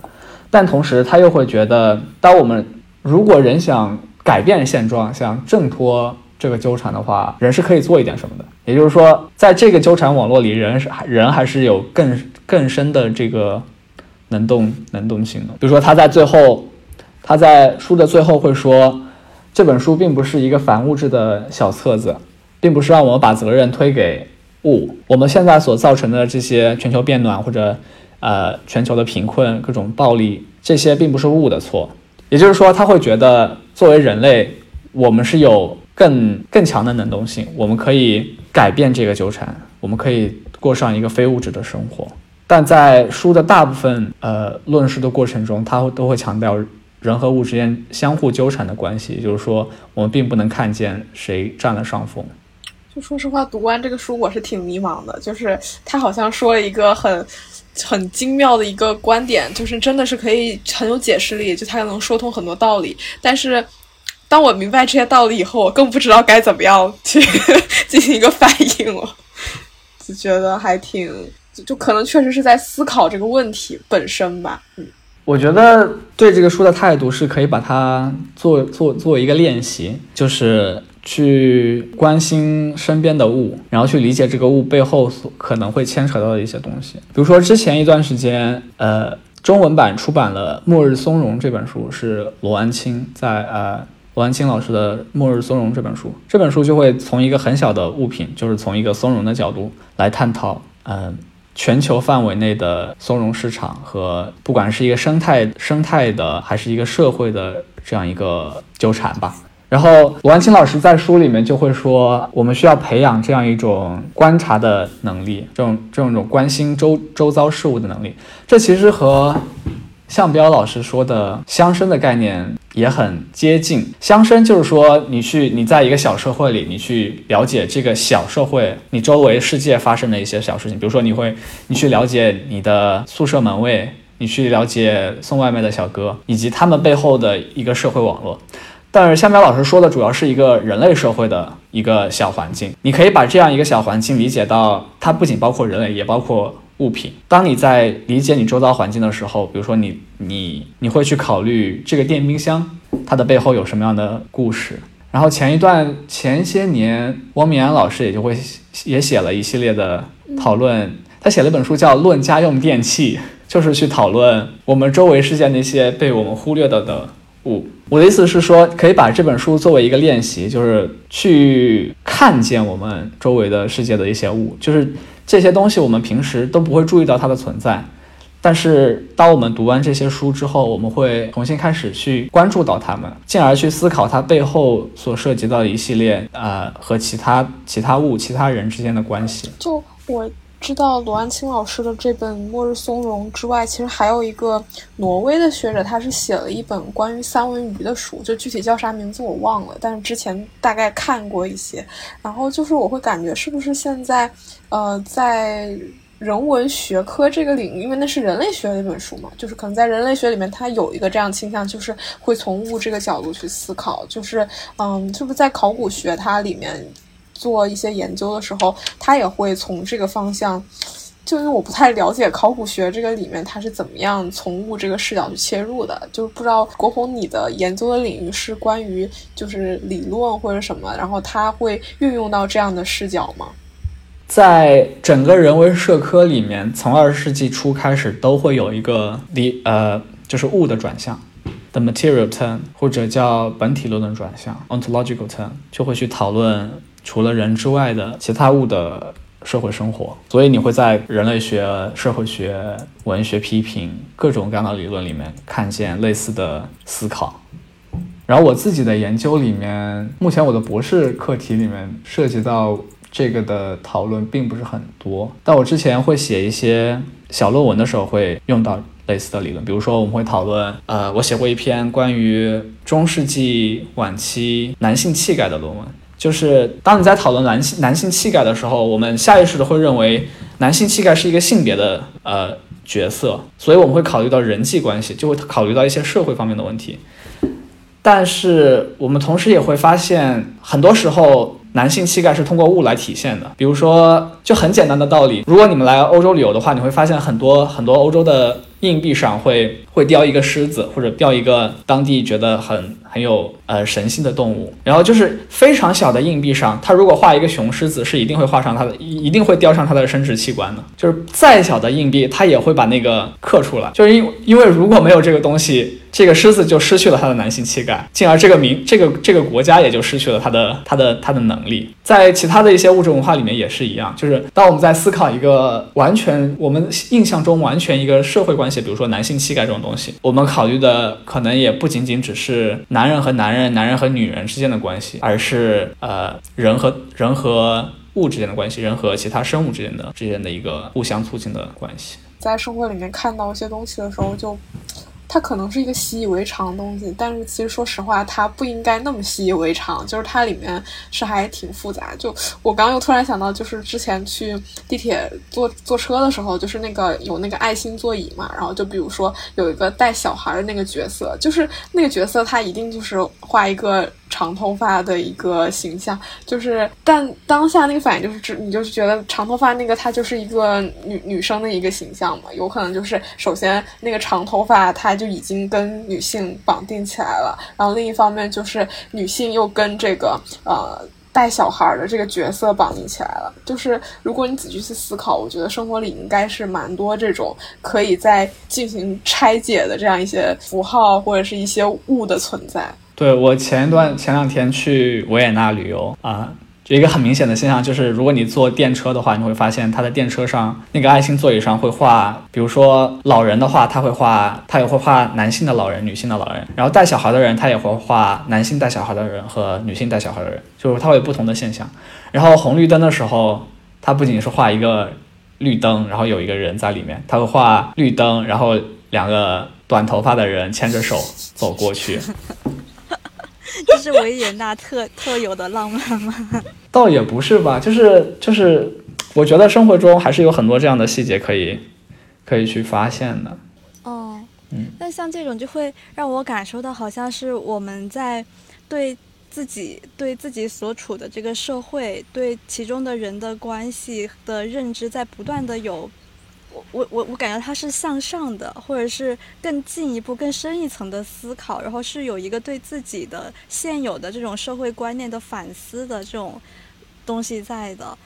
但同时，他又会觉得，当我们如果人想改变现状，想挣脱这个纠缠的话，人是可以做一点什么的。也就是说，在这个纠缠网络里，人是人还是有更更深的这个能动能动性的。比如说，他在最后，他在书的最后会说，这本书并不是一个反物质的小册子，并不是让我们把责任推给物。我们现在所造成的这些全球变暖或者呃全球的贫困、各种暴力，这些并不是物的错。也就是说，他会觉得。作为人类，我们是有更更强的能动性，我们可以改变这个纠缠，我们可以过上一个非物质的生活。但在书的大部分呃论述的过程中，他都会强调人和物之间相互纠缠的关系，就是说，我们并不能看见谁占了上风。就说实话，读完这个书，我是挺迷茫的。就是他好像说了一个很很精妙的一个观点，就是真的是可以很有解释力，就他能说通很多道理。但是当我明白这些道理以后，我更不知道该怎么样去 进行一个反应了。就觉得还挺，就可能确实是在思考这个问题本身吧。嗯，我觉得对这个书的态度是可以把它做做做一个练习，就是。去关心身边的物，然后去理解这个物背后所可能会牵扯到的一些东西。比如说，之前一段时间，呃，中文版出版了《末日松茸》这本书，是罗安清在呃罗安清老师的《末日松茸》这本书。这本书就会从一个很小的物品，就是从一个松茸的角度来探讨，嗯，全球范围内的松茸市场和不管是一个生态生态的，还是一个社会的这样一个纠缠吧。然后，罗安清老师在书里面就会说，我们需要培养这样一种观察的能力，这种这种种关心周周遭事物的能力。这其实和向彪老师说的乡绅的概念也很接近。乡绅就是说，你去你在一个小社会里，你去了解这个小社会，你周围世界发生的一些小事情。比如说，你会你去了解你的宿舍门卫，你去了解送外卖的小哥，以及他们背后的一个社会网络。但是，向彪老师说的主要是一个人类社会的一个小环境。你可以把这样一个小环境理解到，它不仅包括人类，也包括物品。当你在理解你周遭环境的时候，比如说你你你会去考虑这个电冰箱它的背后有什么样的故事。然后前一段前些年，汪明安老师也就会也写了一系列的讨论。他写了一本书叫《论家用电器》，就是去讨论我们周围世界那些被我们忽略的的。物，我的意思是说，可以把这本书作为一个练习，就是去看见我们周围的世界的一些物，就是这些东西我们平时都不会注意到它的存在，但是当我们读完这些书之后，我们会重新开始去关注到它们，进而去思考它背后所涉及到的一系列呃和其他其他物、其他人之间的关系。就我。知道罗安清老师的这本《末日松茸》之外，其实还有一个挪威的学者，他是写了一本关于三文鱼的书，就具体叫啥名字我忘了，但是之前大概看过一些。然后就是我会感觉，是不是现在，呃，在人文学科这个领域，因为那是人类学的一本书嘛，就是可能在人类学里面，它有一个这样倾向，就是会从物这个角度去思考，就是，嗯，是不是在考古学它里面？做一些研究的时候，他也会从这个方向，就因为我不太了解考古学这个里面，它是怎么样从物这个视角去切入的，就不知道国宏你的研究的领域是关于就是理论或者什么，然后他会运用到这样的视角吗？在整个人文社科里面，从二十世纪初开始都会有一个理呃，就是物的转向。The material turn，或者叫本体论的转向，ontological turn，就会去讨论除了人之外的其他物的社会生活，所以你会在人类学、社会学、文学批评各种各样的理论里面看见类似的思考。然后我自己的研究里面，目前我的博士课题里面涉及到这个的讨论并不是很多，但我之前会写一些小论文的时候会用到类似的理论，比如说我们会讨论，呃，我写过一篇关于中世纪晚期男性气概的论文。就是当你在讨论男性男性气概的时候，我们下意识的会认为男性气概是一个性别的呃角色，所以我们会考虑到人际关系，就会考虑到一些社会方面的问题。但是我们同时也会发现，很多时候男性气概是通过物来体现的。比如说，就很简单的道理，如果你们来欧洲旅游的话，你会发现很多很多欧洲的硬币上会会雕一个狮子，或者雕一个当地觉得很很有。呃，神性的动物，然后就是非常小的硬币上，它如果画一个雄狮子，是一定会画上它的，一定会雕上它的生殖器官的。就是再小的硬币，它也会把那个刻出来。就是因因为如果没有这个东西，这个狮子就失去了它的男性气概，进而这个民这个这个国家也就失去了它的它的它的能力。在其他的一些物质文化里面也是一样，就是当我们在思考一个完全我们印象中完全一个社会关系，比如说男性气概这种东西，我们考虑的可能也不仅仅只是男人和男人。男人、和女人之间的关系，而是呃人和人和物之间的关系，人和其他生物之间的之间的一个互相促进的关系。在生活里面看到一些东西的时候，就。它可能是一个习以为常的东西，但是其实说实话，它不应该那么习以为常。就是它里面是还挺复杂。就我刚又突然想到，就是之前去地铁坐坐车的时候，就是那个有那个爱心座椅嘛，然后就比如说有一个带小孩的那个角色，就是那个角色他一定就是画一个。长头发的一个形象，就是，但当下那个反应就是，你就是觉得长头发那个她就是一个女女生的一个形象嘛？有可能就是，首先那个长头发她就已经跟女性绑定起来了，然后另一方面就是女性又跟这个呃带小孩的这个角色绑定起来了。就是如果你仔细去思考，我觉得生活里应该是蛮多这种可以在进行拆解的这样一些符号或者是一些物的存在。对我前一段前两天去维也纳旅游啊，就一个很明显的现象就是，如果你坐电车的话，你会发现它的电车上那个爱心座椅上会画，比如说老人的话，他会画，他也会画男性的老人、女性的老人，然后带小孩的人，他也会画男性带小孩的人和女性带小孩的人，就是它会有不同的现象。然后红绿灯的时候，它不仅是画一个绿灯，然后有一个人在里面，他会画绿灯，然后两个短头发的人牵着手走过去。这是维也纳特特有的浪漫吗？倒也不是吧，就是就是，我觉得生活中还是有很多这样的细节可以可以去发现的。哦，嗯，那像这种就会让我感受到，好像是我们在对自己对自己所处的这个社会，对其中的人的关系的认知，在不断的有。我我我感觉它是向上的，或者是更进一步、更深一层的思考，然后是有一个对自己的现有的这种社会观念的反思的这种东西在的，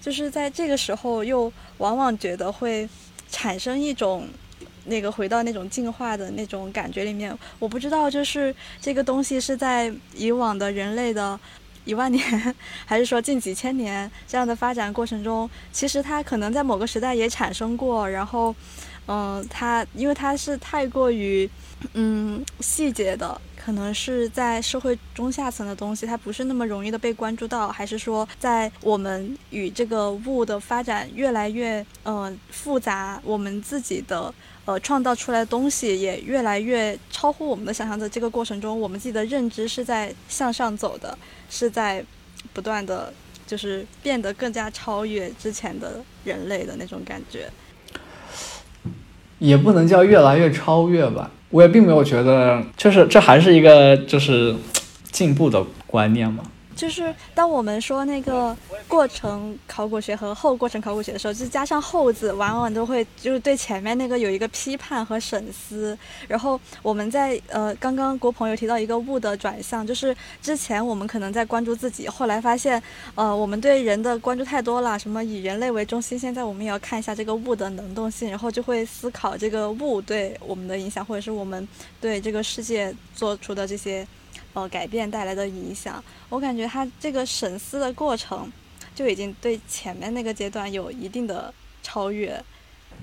就是在这个时候又往往觉得会产生一种那个回到那种进化的那种感觉里面。我不知道，就是这个东西是在以往的人类的。一万年，还是说近几千年这样的发展过程中，其实它可能在某个时代也产生过。然后，嗯，它因为它是太过于嗯细节的，可能是在社会中下层的东西，它不是那么容易的被关注到。还是说，在我们与这个物的发展越来越嗯复杂，我们自己的呃创造出来的东西也越来越超乎我们的想象的这个过程中，我们自己的认知是在向上走的。是在不断的，就是变得更加超越之前的人类的那种感觉，也不能叫越来越超越吧。我也并没有觉得，就是这还是一个就是进步的观念嘛。就是当我们说那个过程考古学和后过程考古学的时候，就加上后字，往往都会就是对前面那个有一个批判和审思。然后我们在呃刚刚郭鹏有提到一个物的转向，就是之前我们可能在关注自己，后来发现呃我们对人的关注太多了，什么以人类为中心，现在我们也要看一下这个物的能动性，然后就会思考这个物对我们的影响，或者是我们对这个世界做出的这些呃改变带来的影响。我感觉他这个审思的过程。就已经对前面那个阶段有一定的超越，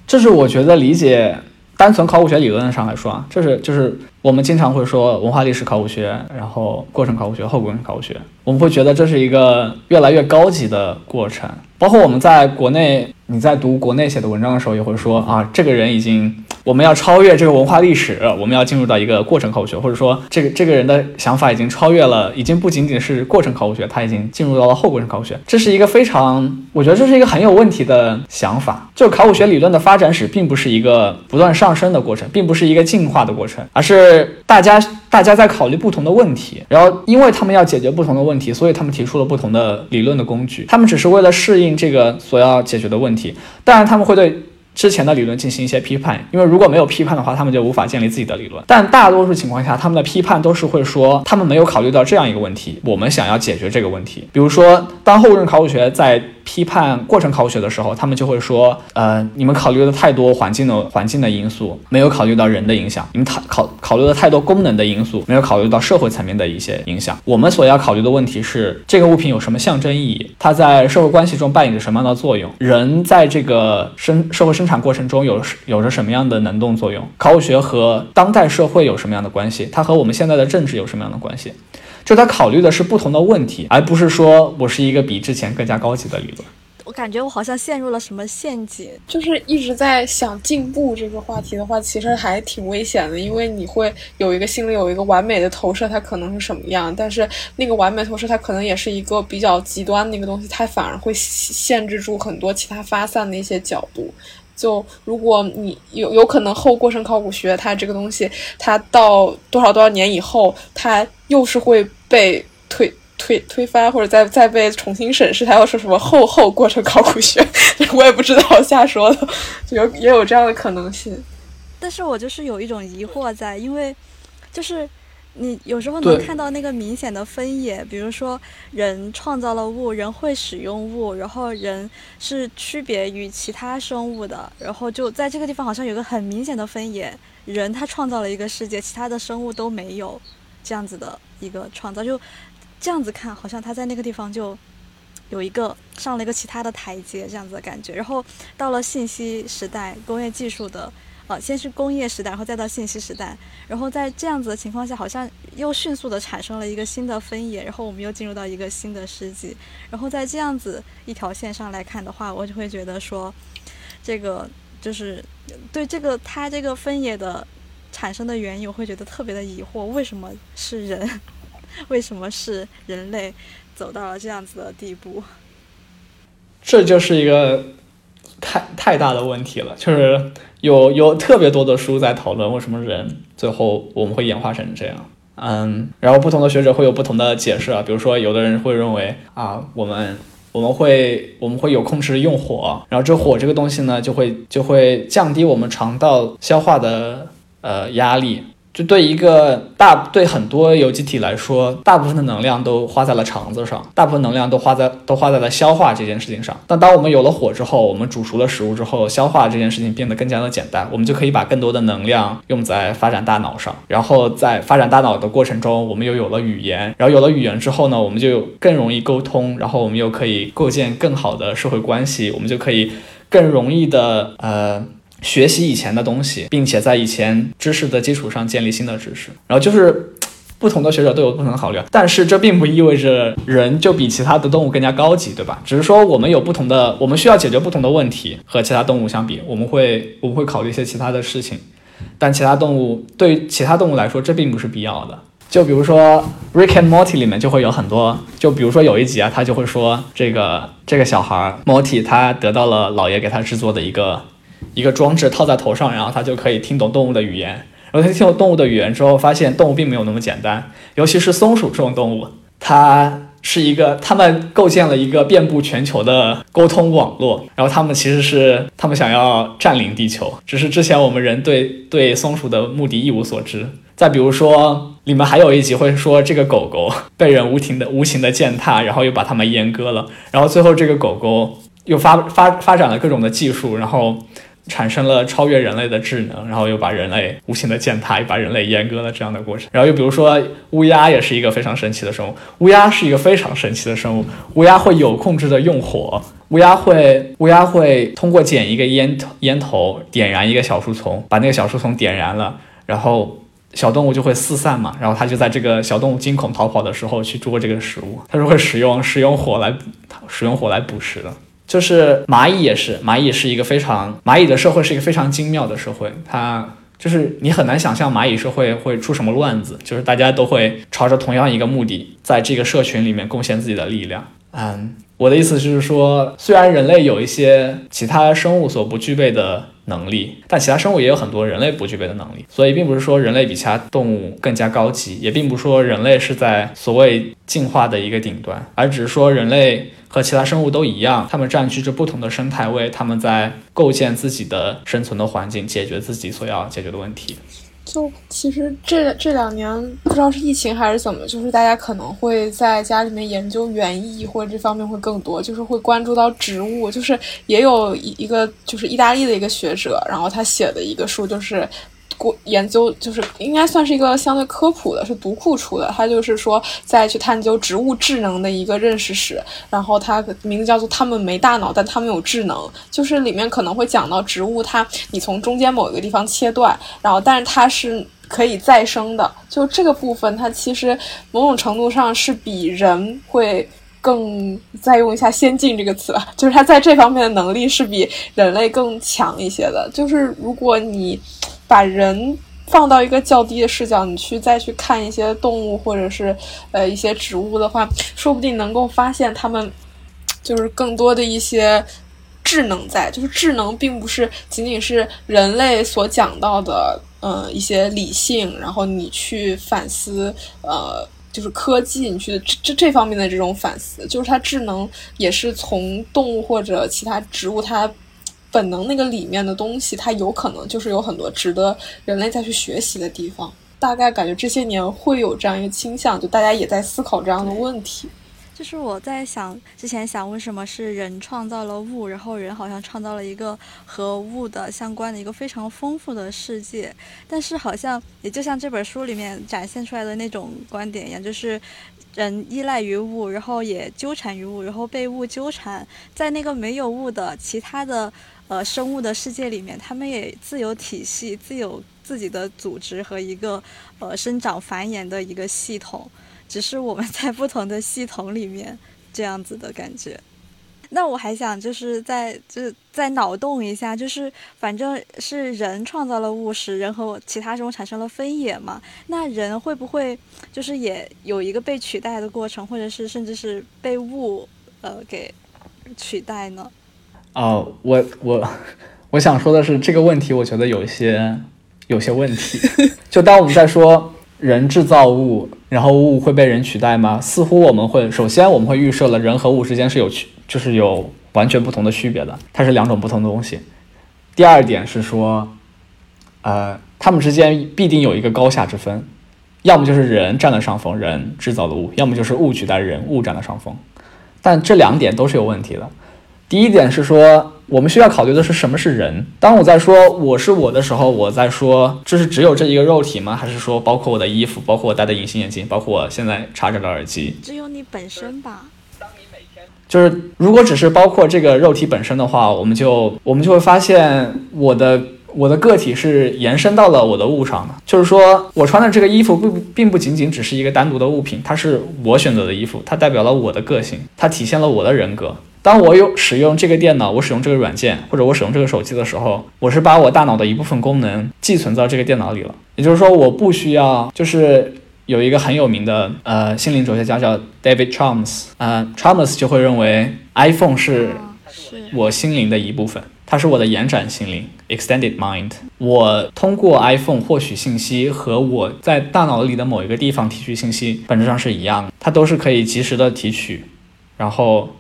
这是我觉得理解单纯考古学理论上来说啊，这是就是我们经常会说文化历史考古学，然后过程考古学、后过程考古学，我们会觉得这是一个越来越高级的过程，包括我们在国内。你在读国内写的文章的时候，也会说啊，这个人已经，我们要超越这个文化历史，我们要进入到一个过程考古学，或者说这个这个人的想法已经超越了，已经不仅仅是过程考古学，他已经进入到了后过程考古学。这是一个非常，我觉得这是一个很有问题的想法。就考古学理论的发展史，并不是一个不断上升的过程，并不是一个进化的过程，而是大家大家在考虑不同的问题，然后因为他们要解决不同的问题，所以他们提出了不同的理论的工具，他们只是为了适应这个所要解决的问题。当然，他们会对之前的理论进行一些批判，因为如果没有批判的话，他们就无法建立自己的理论。但大多数情况下，他们的批判都是会说，他们没有考虑到这样一个问题，我们想要解决这个问题。比如说，当后任考古学在批判过程考古学的时候，他们就会说，呃，你们考虑的太多环境的环境的因素，没有考虑到人的影响；你们考考考虑了太多功能的因素，没有考虑到社会层面的一些影响。我们所要考虑的问题是，这个物品有什么象征意义？它在社会关系中扮演着什么样的作用？人在这个生社会生产过程中有有着什么样的能动作用？考古学和当代社会有什么样的关系？它和我们现在的政治有什么样的关系？就他考虑的是不同的问题，而不是说我是一个比之前更加高级的理论。我感觉我好像陷入了什么陷阱，就是一直在想进步这个话题的话，其实还挺危险的，因为你会有一个心里有一个完美的投射，它可能是什么样，但是那个完美投射它可能也是一个比较极端的一个东西，它反而会限制住很多其他发散的一些角度。就如果你有有可能后过程考古学，它这个东西，它到多少多少年以后，它又是会被推推推翻，或者再再被重新审视，它又是什么后后过程考古学，我也不知道，瞎说的，有也有这样的可能性。但是我就是有一种疑惑在，因为就是。你有时候能看到那个明显的分野，比如说人创造了物，人会使用物，然后人是区别于其他生物的，然后就在这个地方好像有个很明显的分野，人他创造了一个世界，其他的生物都没有这样子的一个创造，就这样子看，好像他在那个地方就有一个上了一个其他的台阶这样子的感觉，然后到了信息时代，工业技术的。呃，先是工业时代，然后再到信息时代，然后在这样子的情况下，好像又迅速的产生了一个新的分野，然后我们又进入到一个新的世纪，然后在这样子一条线上来看的话，我就会觉得说，这个就是对这个它这个分野的产生的原因，我会觉得特别的疑惑，为什么是人？为什么是人类走到了这样子的地步？这就是一个太太大的问题了，就是。有有特别多的书在讨论为什么人最后我们会演化成这样，嗯，然后不同的学者会有不同的解释啊，比如说有的人会认为啊，我们我们会我们会有控制用火，然后这火这个东西呢就会就会降低我们肠道消化的呃压力。就对一个大对很多有机体来说，大部分的能量都花在了肠子上，大部分能量都花在都花在了消化这件事情上。但当我们有了火之后，我们煮熟了食物之后，消化这件事情变得更加的简单，我们就可以把更多的能量用在发展大脑上。然后在发展大脑的过程中，我们又有了语言，然后有了语言之后呢，我们就更容易沟通，然后我们又可以构建更好的社会关系，我们就可以更容易的呃。学习以前的东西，并且在以前知识的基础上建立新的知识，然后就是 不同的学者都有不同的考虑，但是这并不意味着人就比其他的动物更加高级，对吧？只是说我们有不同的，我们需要解决不同的问题，和其他动物相比，我们会我们会考虑一些其他的事情，但其他动物对其他动物来说，这并不是必要的。就比如说《Rick and Morty》里面就会有很多，就比如说有一集啊，他就会说这个这个小孩 Morty 他得到了姥爷给他制作的一个。一个装置套在头上，然后它就可以听懂动物的语言。然后它听懂动物的语言之后，发现动物并没有那么简单，尤其是松鼠这种动物，它是一个，他们构建了一个遍布全球的沟通网络，然后他们其实是他们想要占领地球，只是之前我们人对对松鼠的目的一无所知。再比如说，里面还有一集会说这个狗狗被人无情的无情的践踏，然后又把它们阉割了，然后最后这个狗狗又发发发展了各种的技术，然后。产生了超越人类的智能，然后又把人类无情的践踏，把人类阉割了这样的过程。然后又比如说乌鸦也是一个非常神奇的生物，乌鸦是一个非常神奇的生物。乌鸦会有控制的用火，乌鸦会乌鸦会通过捡一个烟头烟头点燃一个小树丛，把那个小树丛点燃了，然后小动物就会四散嘛，然后它就在这个小动物惊恐逃跑的时候去捉这个食物，它是会使用使用火来使用火来捕食的。就是蚂蚁也是，蚂蚁是一个非常蚂蚁的社会是一个非常精妙的社会，它就是你很难想象蚂蚁社会会出什么乱子，就是大家都会朝着同样一个目的，在这个社群里面贡献自己的力量。嗯，我的意思就是说，虽然人类有一些其他生物所不具备的能力，但其他生物也有很多人类不具备的能力，所以并不是说人类比其他动物更加高级，也并不是说人类是在所谓进化的一个顶端，而只是说人类。和其他生物都一样，他们占据着不同的生态位，他们在构建自己的生存的环境，解决自己所要解决的问题。就其实这这两年不知道是疫情还是怎么，就是大家可能会在家里面研究园艺或者这方面会更多，就是会关注到植物。就是也有一一个就是意大利的一个学者，然后他写的一个书就是。过研究就是应该算是一个相对科普的，是读库出的。他就是说在去探究植物智能的一个认识史，然后它名字叫做《他们没大脑，但他们有智能》。就是里面可能会讲到植物，它你从中间某一个地方切断，然后但是它是可以再生的。就这个部分，它其实某种程度上是比人会更再用一下“先进”这个词吧，就是它在这方面的能力是比人类更强一些的。就是如果你。把人放到一个较低的视角，你去再去看一些动物或者是呃一些植物的话，说不定能够发现它们就是更多的一些智能在。就是智能并不是仅仅是人类所讲到的呃一些理性，然后你去反思呃就是科技，你去这这这方面的这种反思，就是它智能也是从动物或者其他植物它。本能那个里面的东西，它有可能就是有很多值得人类再去学习的地方。大概感觉这些年会有这样一个倾向，就大家也在思考这样的问题。就是我在想，之前想为什么是人创造了物，然后人好像创造了一个和物的相关的一个非常丰富的世界，但是好像也就像这本书里面展现出来的那种观点一样，就是人依赖于物，然后也纠缠于物，然后被物纠缠，在那个没有物的其他的。呃，生物的世界里面，他们也自有体系，自有自己的组织和一个呃生长繁衍的一个系统，只是我们在不同的系统里面这样子的感觉。那我还想就是在就再脑洞一下，就是反正是人创造了物，使人和其他生物产生了分野嘛。那人会不会就是也有一个被取代的过程，或者是甚至是被物呃给取代呢？哦，我我我想说的是这个问题，我觉得有一些有些问题。就当我们在说人制造物，然后物会被人取代吗？似乎我们会首先我们会预设了人和物之间是有区，就是有完全不同的区别的，它是两种不同的东西。第二点是说，呃，他们之间必定有一个高下之分，要么就是人占了上风，人制造的物；要么就是物取代人，物占了上风。但这两点都是有问题的。第一点是说，我们需要考虑的是什么是人。当我在说我是我的时候，我在说这是只有这一个肉体吗？还是说包括我的衣服，包括我戴的隐形眼镜，包括我现在插着的耳机？只有你本身吧。就是如果只是包括这个肉体本身的话，我们就我们就会发现我的我的个体是延伸到了我的物上的。就是说我穿的这个衣服不并不仅仅只是一个单独的物品，它是我选择的衣服，它代表了我的个性，它体现了我的人格。当我有使用这个电脑，我使用这个软件，或者我使用这个手机的时候，我是把我大脑的一部分功能寄存到这个电脑里了。也就是说，我不需要，就是有一个很有名的呃心灵哲学家叫 David Chalmers，呃，Chalmers 就会认为 iPhone 是我心灵的一部分。它是我的延展心灵 （extended mind）。我通过 iPhone 获取信息，和我在大脑里的某一个地方提取信息本质上是一样的，它都是可以及时的提取，然后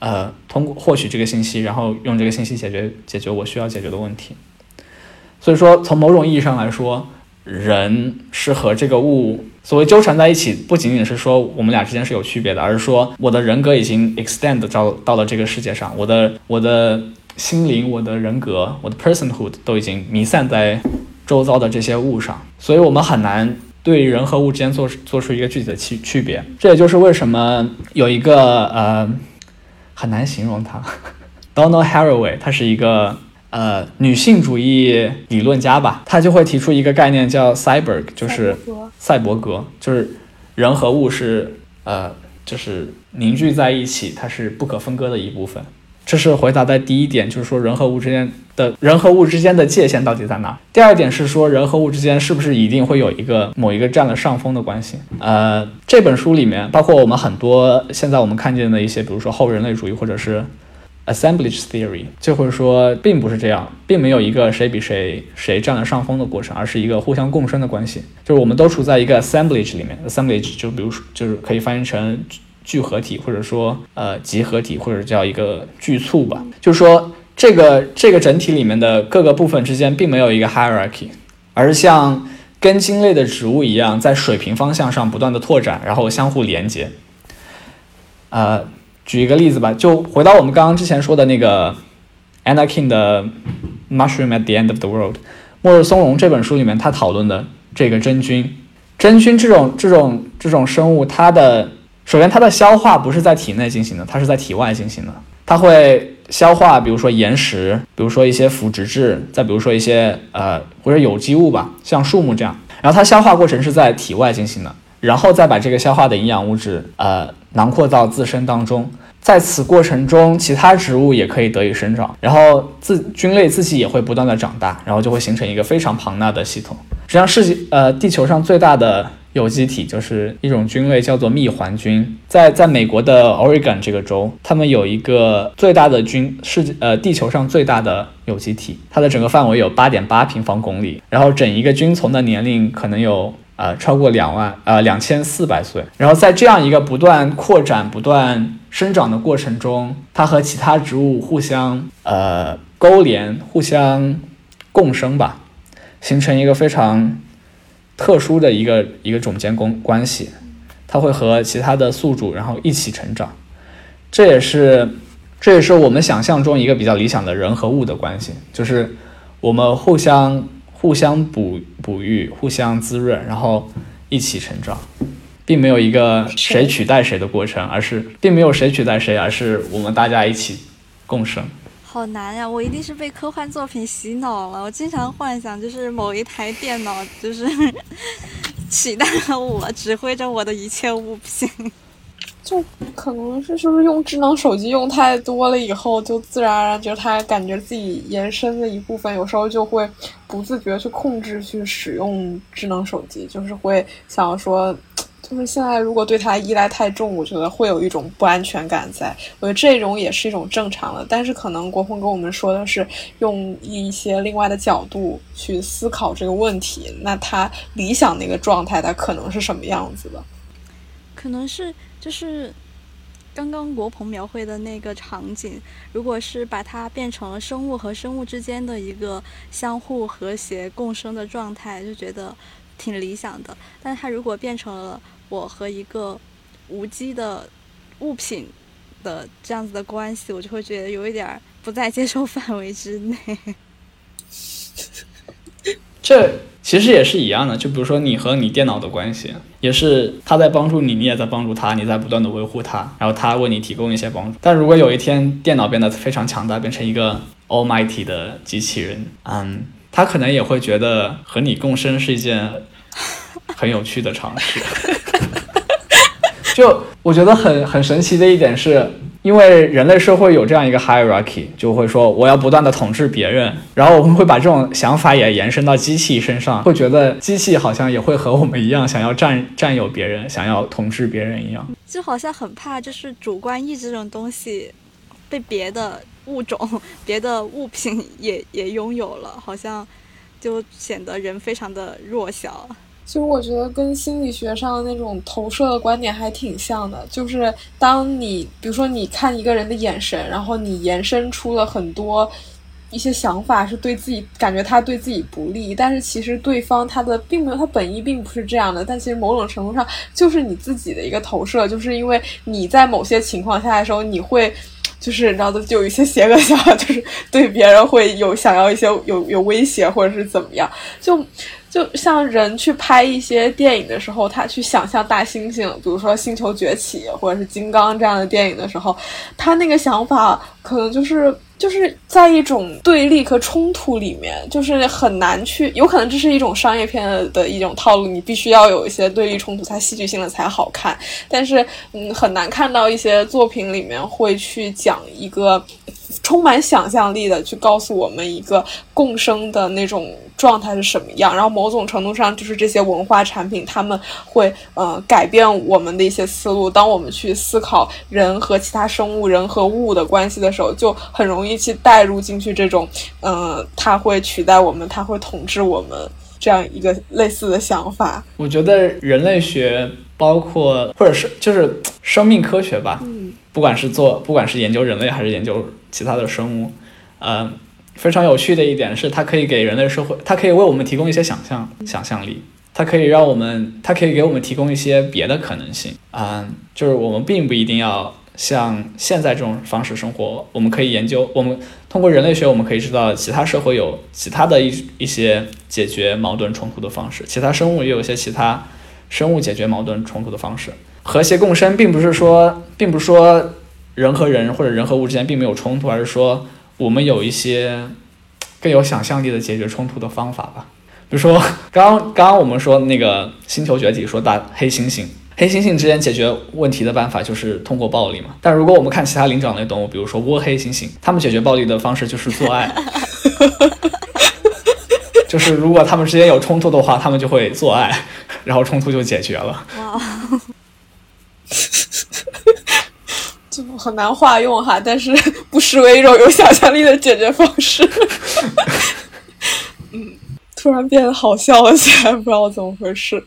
呃通过获取这个信息，然后用这个信息解决解决我需要解决的问题。所以说，从某种意义上来说，人是和这个物所谓纠缠在一起，不仅仅是说我们俩之间是有区别的，而是说我的人格已经 extend 到到了这个世界上，我的我的心灵、我的人格、我的 personhood 都已经弥散在周遭的这些物上，所以我们很难对人和物之间做做出一个具体的区区别。这也就是为什么有一个呃很难形容他 Donald Haraway，他是一个。呃，女性主义理论家吧，他就会提出一个概念叫 cyborg，就是赛博格，就是人和物是呃，就是凝聚在一起，它是不可分割的一部分。这是回答的第一点，就是说人和物之间的人和物之间的界限到底在哪？第二点是说人和物之间是不是一定会有一个某一个占了上风的关系？呃，这本书里面包括我们很多现在我们看见的一些，比如说后人类主义或者是。Assemblage theory 就会说，并不是这样，并没有一个谁比谁谁占了上风的过程，而是一个互相共生的关系。就是我们都处在一个 assemblage 里面，assemblage 就比如说就是可以翻译成聚合体，或者说呃集合体，或者叫一个聚簇吧。就是说这个这个整体里面的各个部分之间并没有一个 hierarchy，而是像根茎类的植物一样，在水平方向上不断的拓展，然后相互连接。呃。举一个例子吧，就回到我们刚刚之前说的那个 Anna King 的 Mushroom at the End of the World，末日松茸这本书里面，他讨论的这个真菌，真菌这种这种这种生物，它的首先它的消化不是在体内进行的，它是在体外进行的，它会消化，比如说岩石，比如说一些腐殖质，再比如说一些呃或者有机物吧，像树木这样，然后它消化过程是在体外进行的，然后再把这个消化的营养物质呃。囊括到自身当中，在此过程中，其他植物也可以得以生长，然后自菌类自己也会不断的长大，然后就会形成一个非常庞大的系统。实际上，世界呃地球上最大的有机体就是一种菌类，叫做蜜环菌。在在美国的 Oregon 这个州，他们有一个最大的菌，世界呃地球上最大的有机体，它的整个范围有八点八平方公里，然后整一个菌丛的年龄可能有。呃，超过两万，呃，两千四百岁。然后在这样一个不断扩展、不断生长的过程中，它和其他植物互相呃勾连、互相共生吧，形成一个非常特殊的一个一个种间关关系。它会和其他的宿主然后一起成长，这也是这也是我们想象中一个比较理想的人和物的关系，就是我们互相。互相哺哺育，互相滋润，然后一起成长，并没有一个谁取代谁的过程，而是并没有谁取代谁，而是我们大家一起共生。好难呀！我一定是被科幻作品洗脑了。我经常幻想，就是某一台电脑，就是 取代了我，指挥着我的一切物品。就可能是是不是用智能手机用太多了以后，就自然而然觉得他感觉自己延伸的一部分，有时候就会不自觉去控制去使用智能手机，就是会想要说，就是现在如果对它依赖太重，我觉得会有一种不安全感在。我觉得这种也是一种正常的，但是可能国鹏跟我们说的是用一些另外的角度去思考这个问题，那他理想那个状态，他可能是什么样子的？可能是。就是刚刚国鹏描绘的那个场景，如果是把它变成了生物和生物之间的一个相互和谐共生的状态，就觉得挺理想的。但是它如果变成了我和一个无机的物品的这样子的关系，我就会觉得有一点不在接受 范围之内。这。其实也是一样的，就比如说你和你电脑的关系，也是他在帮助你，你也在帮助他，你在不断的维护他，然后他为你提供一些帮助。但如果有一天电脑变得非常强大，变成一个 almighty 的机器人，嗯，他可能也会觉得和你共生是一件很有趣的尝试。就我觉得很很神奇的一点是。因为人类社会有这样一个 hierarchy，就会说我要不断的统治别人，然后我们会把这种想法也延伸到机器身上，会觉得机器好像也会和我们一样，想要占占有别人，想要统治别人一样，就好像很怕就是主观意志这种东西被别的物种、别的物品也也拥有了，好像就显得人非常的弱小。其实我觉得跟心理学上那种投射的观点还挺像的，就是当你比如说你看一个人的眼神，然后你延伸出了很多一些想法，是对自己感觉他对自己不利，但是其实对方他的并没有他本意并不是这样的，但其实某种程度上就是你自己的一个投射，就是因为你在某些情况下的时候，你会就是你知道的就有一些邪恶想法，就是对别人会有想要一些有有威胁或者是怎么样，就。就像人去拍一些电影的时候，他去想象大猩猩，比如说《星球崛起》或者是《金刚》这样的电影的时候，他那个想法可能就是就是在一种对立和冲突里面，就是很难去，有可能这是一种商业片的一种套路，你必须要有一些对立冲突，才戏剧性的才好看。但是，嗯，很难看到一些作品里面会去讲一个。充满想象力的去告诉我们一个共生的那种状态是什么样，然后某种程度上就是这些文化产品，他们会呃改变我们的一些思路。当我们去思考人和其他生物、人和物的关系的时候，就很容易去带入进去这种嗯，它会取代我们，它会统治我们这样一个类似的想法。我觉得人类学包括或者是就是生命科学吧，嗯，不管是做不管是研究人类还是研究。其他的生物，呃，非常有趣的一点是，它可以给人类社会，它可以为我们提供一些想象想象力，它可以让我们，它可以给我们提供一些别的可能性，啊，就是我们并不一定要像现在这种方式生活，我们可以研究，我们通过人类学，我们可以知道其他社会有其他的一一些解决矛盾冲突的方式，其他生物也有一些其他生物解决矛盾冲突的方式，和谐共生，并不是说，并不是说。人和人或者人和物之间并没有冲突，而是说我们有一些 更有想象力的解决冲突的方法吧。比如说，刚刚我们说那个星球崛起，说大黑猩猩，黑猩猩之间解决问题的办法就是通过暴力嘛。但如果我们看其他灵长类动物，比如说倭黑猩猩，他们解决暴力的方式就是做爱，就是如果他们之间有冲突的话，他们就会做爱，然后冲突就解决了。哇。很难化用哈，但是 不失为一种有想象力的解决方式。嗯，突然变得好笑了起来，不知道怎么回事。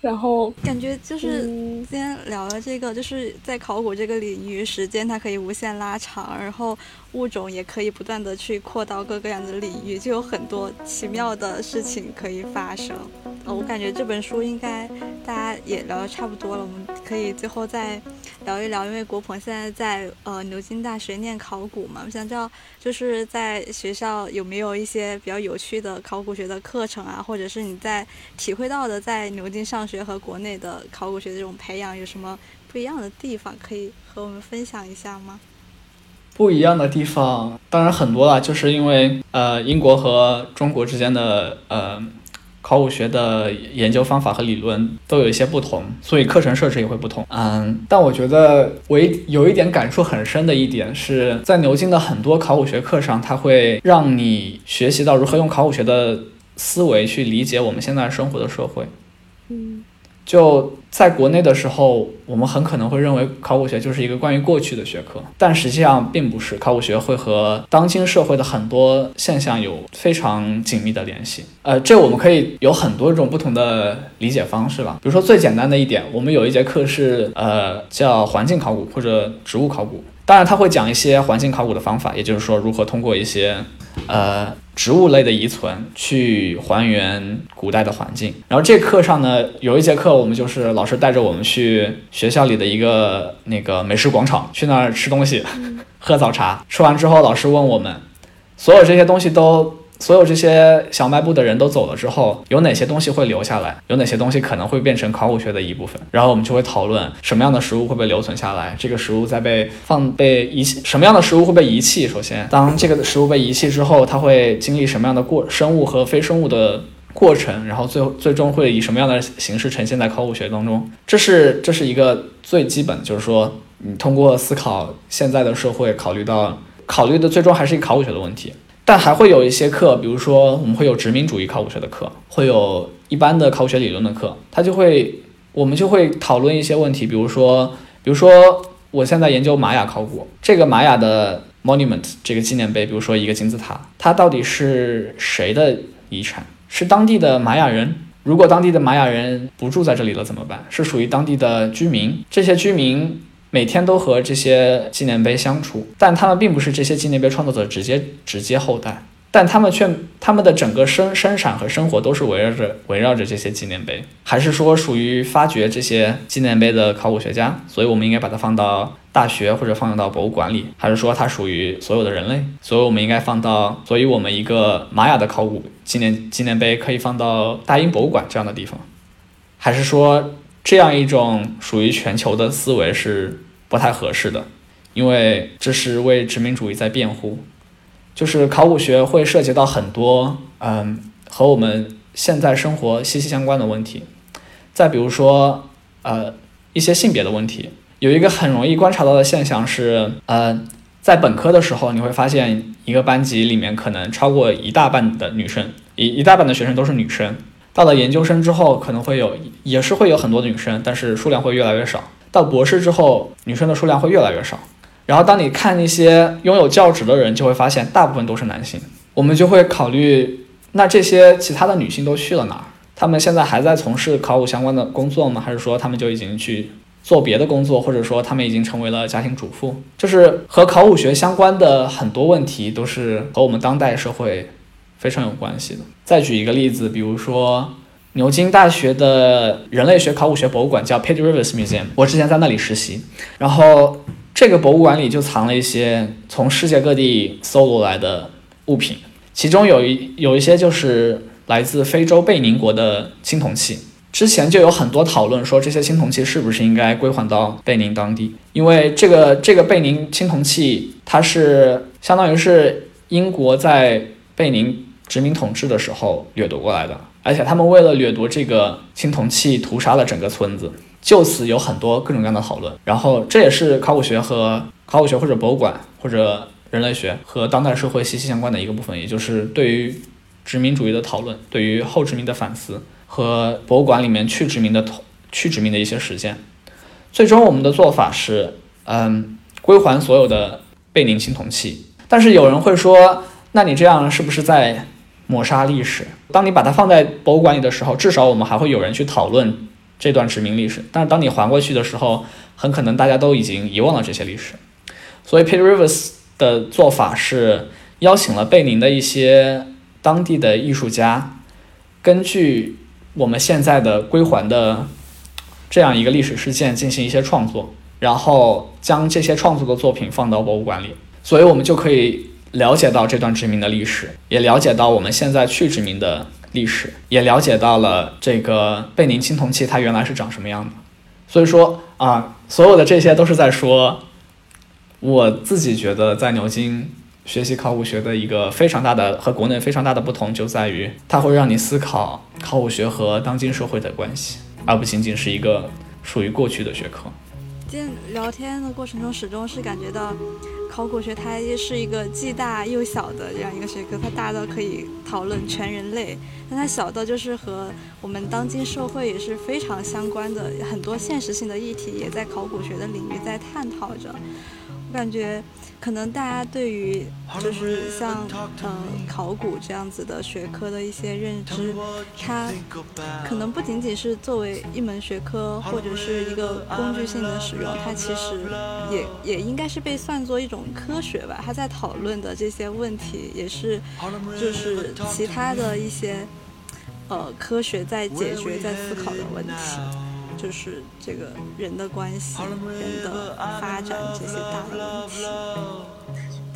然后感觉就是今天聊了这个，就是在考古这个领域，时间它可以无限拉长，然后物种也可以不断的去扩到各个样的领域，就有很多奇妙的事情可以发生。呃，我感觉这本书应该大家也聊的差不多了，我们可以最后再聊一聊，因为国鹏现在在呃牛津大学念考古嘛，我想知道就是在学校有没有一些比较有趣的考古学的课程啊，或者是你在体会到的在牛津上。学和国内的考古学这种培养有什么不一样的地方？可以和我们分享一下吗？不一样的地方当然很多了，就是因为呃，英国和中国之间的呃考古学的研究方法和理论都有一些不同，所以课程设置也会不同。嗯，但我觉得我有一点感触很深的一点是在牛津的很多考古学课上，它会让你学习到如何用考古学的思维去理解我们现在生活的社会。嗯，就在国内的时候，我们很可能会认为考古学就是一个关于过去的学科，但实际上并不是。考古学会和当今社会的很多现象有非常紧密的联系。呃，这我们可以有很多种不同的理解方式吧。比如说最简单的一点，我们有一节课是呃叫环境考古或者植物考古，当然他会讲一些环境考古的方法，也就是说如何通过一些呃。植物类的遗存去还原古代的环境，然后这课上呢，有一节课我们就是老师带着我们去学校里的一个那个美食广场，去那儿吃东西，喝早茶。吃完之后，老师问我们，所有这些东西都。所有这些小卖部的人都走了之后，有哪些东西会留下来？有哪些东西可能会变成考古学的一部分？然后我们就会讨论什么样的食物会被留存下来，这个食物在被放被遗弃，什么样的食物会被遗弃？首先，当这个食物被遗弃之后，它会经历什么样的过生物和非生物的过程？然后最后最终会以什么样的形式呈现在考古学当中？这是这是一个最基本，就是说你通过思考现在的社会，考虑到考虑的最终还是一个考古学的问题。但还会有一些课，比如说我们会有殖民主义考古学的课，会有一般的考古学理论的课，它就会我们就会讨论一些问题，比如说，比如说我现在研究玛雅考古，这个玛雅的 monument 这个纪念碑，比如说一个金字塔，它到底是谁的遗产？是当地的玛雅人？如果当地的玛雅人不住在这里了怎么办？是属于当地的居民？这些居民每天都和这些纪念碑相处，但他们并不是这些纪念碑创作者直接直接后代。但他们却，他们的整个生生产和生活都是围绕着围绕着这些纪念碑，还是说属于发掘这些纪念碑的考古学家？所以我们应该把它放到大学或者放到博物馆里，还是说它属于所有的人类？所以我们应该放到，所以我们一个玛雅的考古纪念纪念碑可以放到大英博物馆这样的地方，还是说这样一种属于全球的思维是不太合适的？因为这是为殖民主义在辩护。就是考古学会涉及到很多，嗯，和我们现在生活息息相关的问题。再比如说，呃，一些性别的问题，有一个很容易观察到的现象是，呃，在本科的时候，你会发现一个班级里面可能超过一大半的女生，一一大半的学生都是女生。到了研究生之后，可能会有，也是会有很多女生，但是数量会越来越少。到博士之后，女生的数量会越来越少。然后，当你看一些拥有教职的人，就会发现大部分都是男性。我们就会考虑，那这些其他的女性都去了哪儿？她们现在还在从事考古相关的工作吗？还是说她们就已经去做别的工作，或者说她们已经成为了家庭主妇？就是和考古学相关的很多问题，都是和我们当代社会非常有关系的。再举一个例子，比如说牛津大学的人类学考古学博物馆叫 Pitt Rivers Museum，我之前在那里实习，然后。这个博物馆里就藏了一些从世界各地搜罗来的物品，其中有一有一些就是来自非洲贝宁国的青铜器。之前就有很多讨论说这些青铜器是不是应该归还到贝宁当地，因为这个这个贝宁青铜器它是相当于是英国在贝宁殖民统治的时候掠夺过来的，而且他们为了掠夺这个青铜器，屠杀了整个村子。就此有很多各种各样的讨论，然后这也是考古学和考古学或者博物馆或者人类学和当代社会息息相关的一个部分，也就是对于殖民主义的讨论，对于后殖民的反思和博物馆里面去殖民的去殖民的一些实践。最终我们的做法是，嗯，归还所有的贝宁青铜器。但是有人会说，那你这样是不是在抹杀历史？当你把它放在博物馆里的时候，至少我们还会有人去讨论。这段殖民历史，但是当你还过去的时候，很可能大家都已经遗忘了这些历史。所以 Peter Rivers 的做法是邀请了贝宁的一些当地的艺术家，根据我们现在的归还的这样一个历史事件进行一些创作，然后将这些创作的作品放到博物馆里，所以我们就可以了解到这段殖民的历史，也了解到我们现在去殖民的。历史也了解到了这个贝宁青铜器它原来是长什么样的，所以说啊，所有的这些都是在说，我自己觉得在牛津学习考古学的一个非常大的和国内非常大的不同就在于，它会让你思考考古学和当今社会的关系，而不仅仅是一个属于过去的学科。今天聊天的过程中，始终是感觉到。考古学它是一个既大又小的这样一个学科，它大到可以讨论全人类，但它小到就是和我们当今社会也是非常相关的，很多现实性的议题也在考古学的领域在探讨着。我感觉。可能大家对于就是像嗯考古这样子的学科的一些认知，它可能不仅仅是作为一门学科或者是一个工具性的使用，它其实也也应该是被算作一种科学吧。它在讨论的这些问题，也是就是其他的一些呃科学在解决、在思考的问题。就是这个人的关系、人的发展这些大的问题。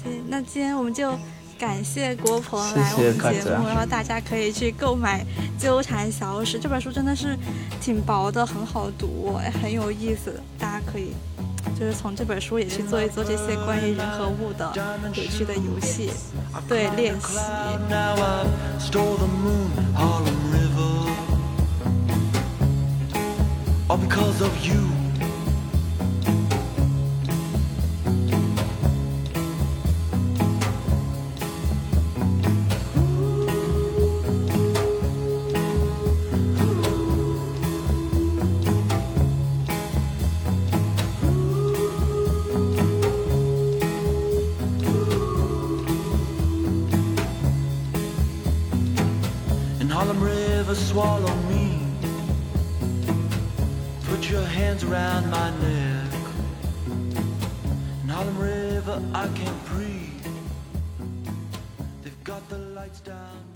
对，那今天我们就感谢国鹏来我们节目，然后大家可以去购买《纠缠小史》这本书，真的是挺薄的，很好读，很有意思。大家可以就是从这本书也去做一做这些关于人和物的有趣的游戏，对练习。All because of you. Hands around my neck. In Harlem River, I can't breathe. They've got the lights down.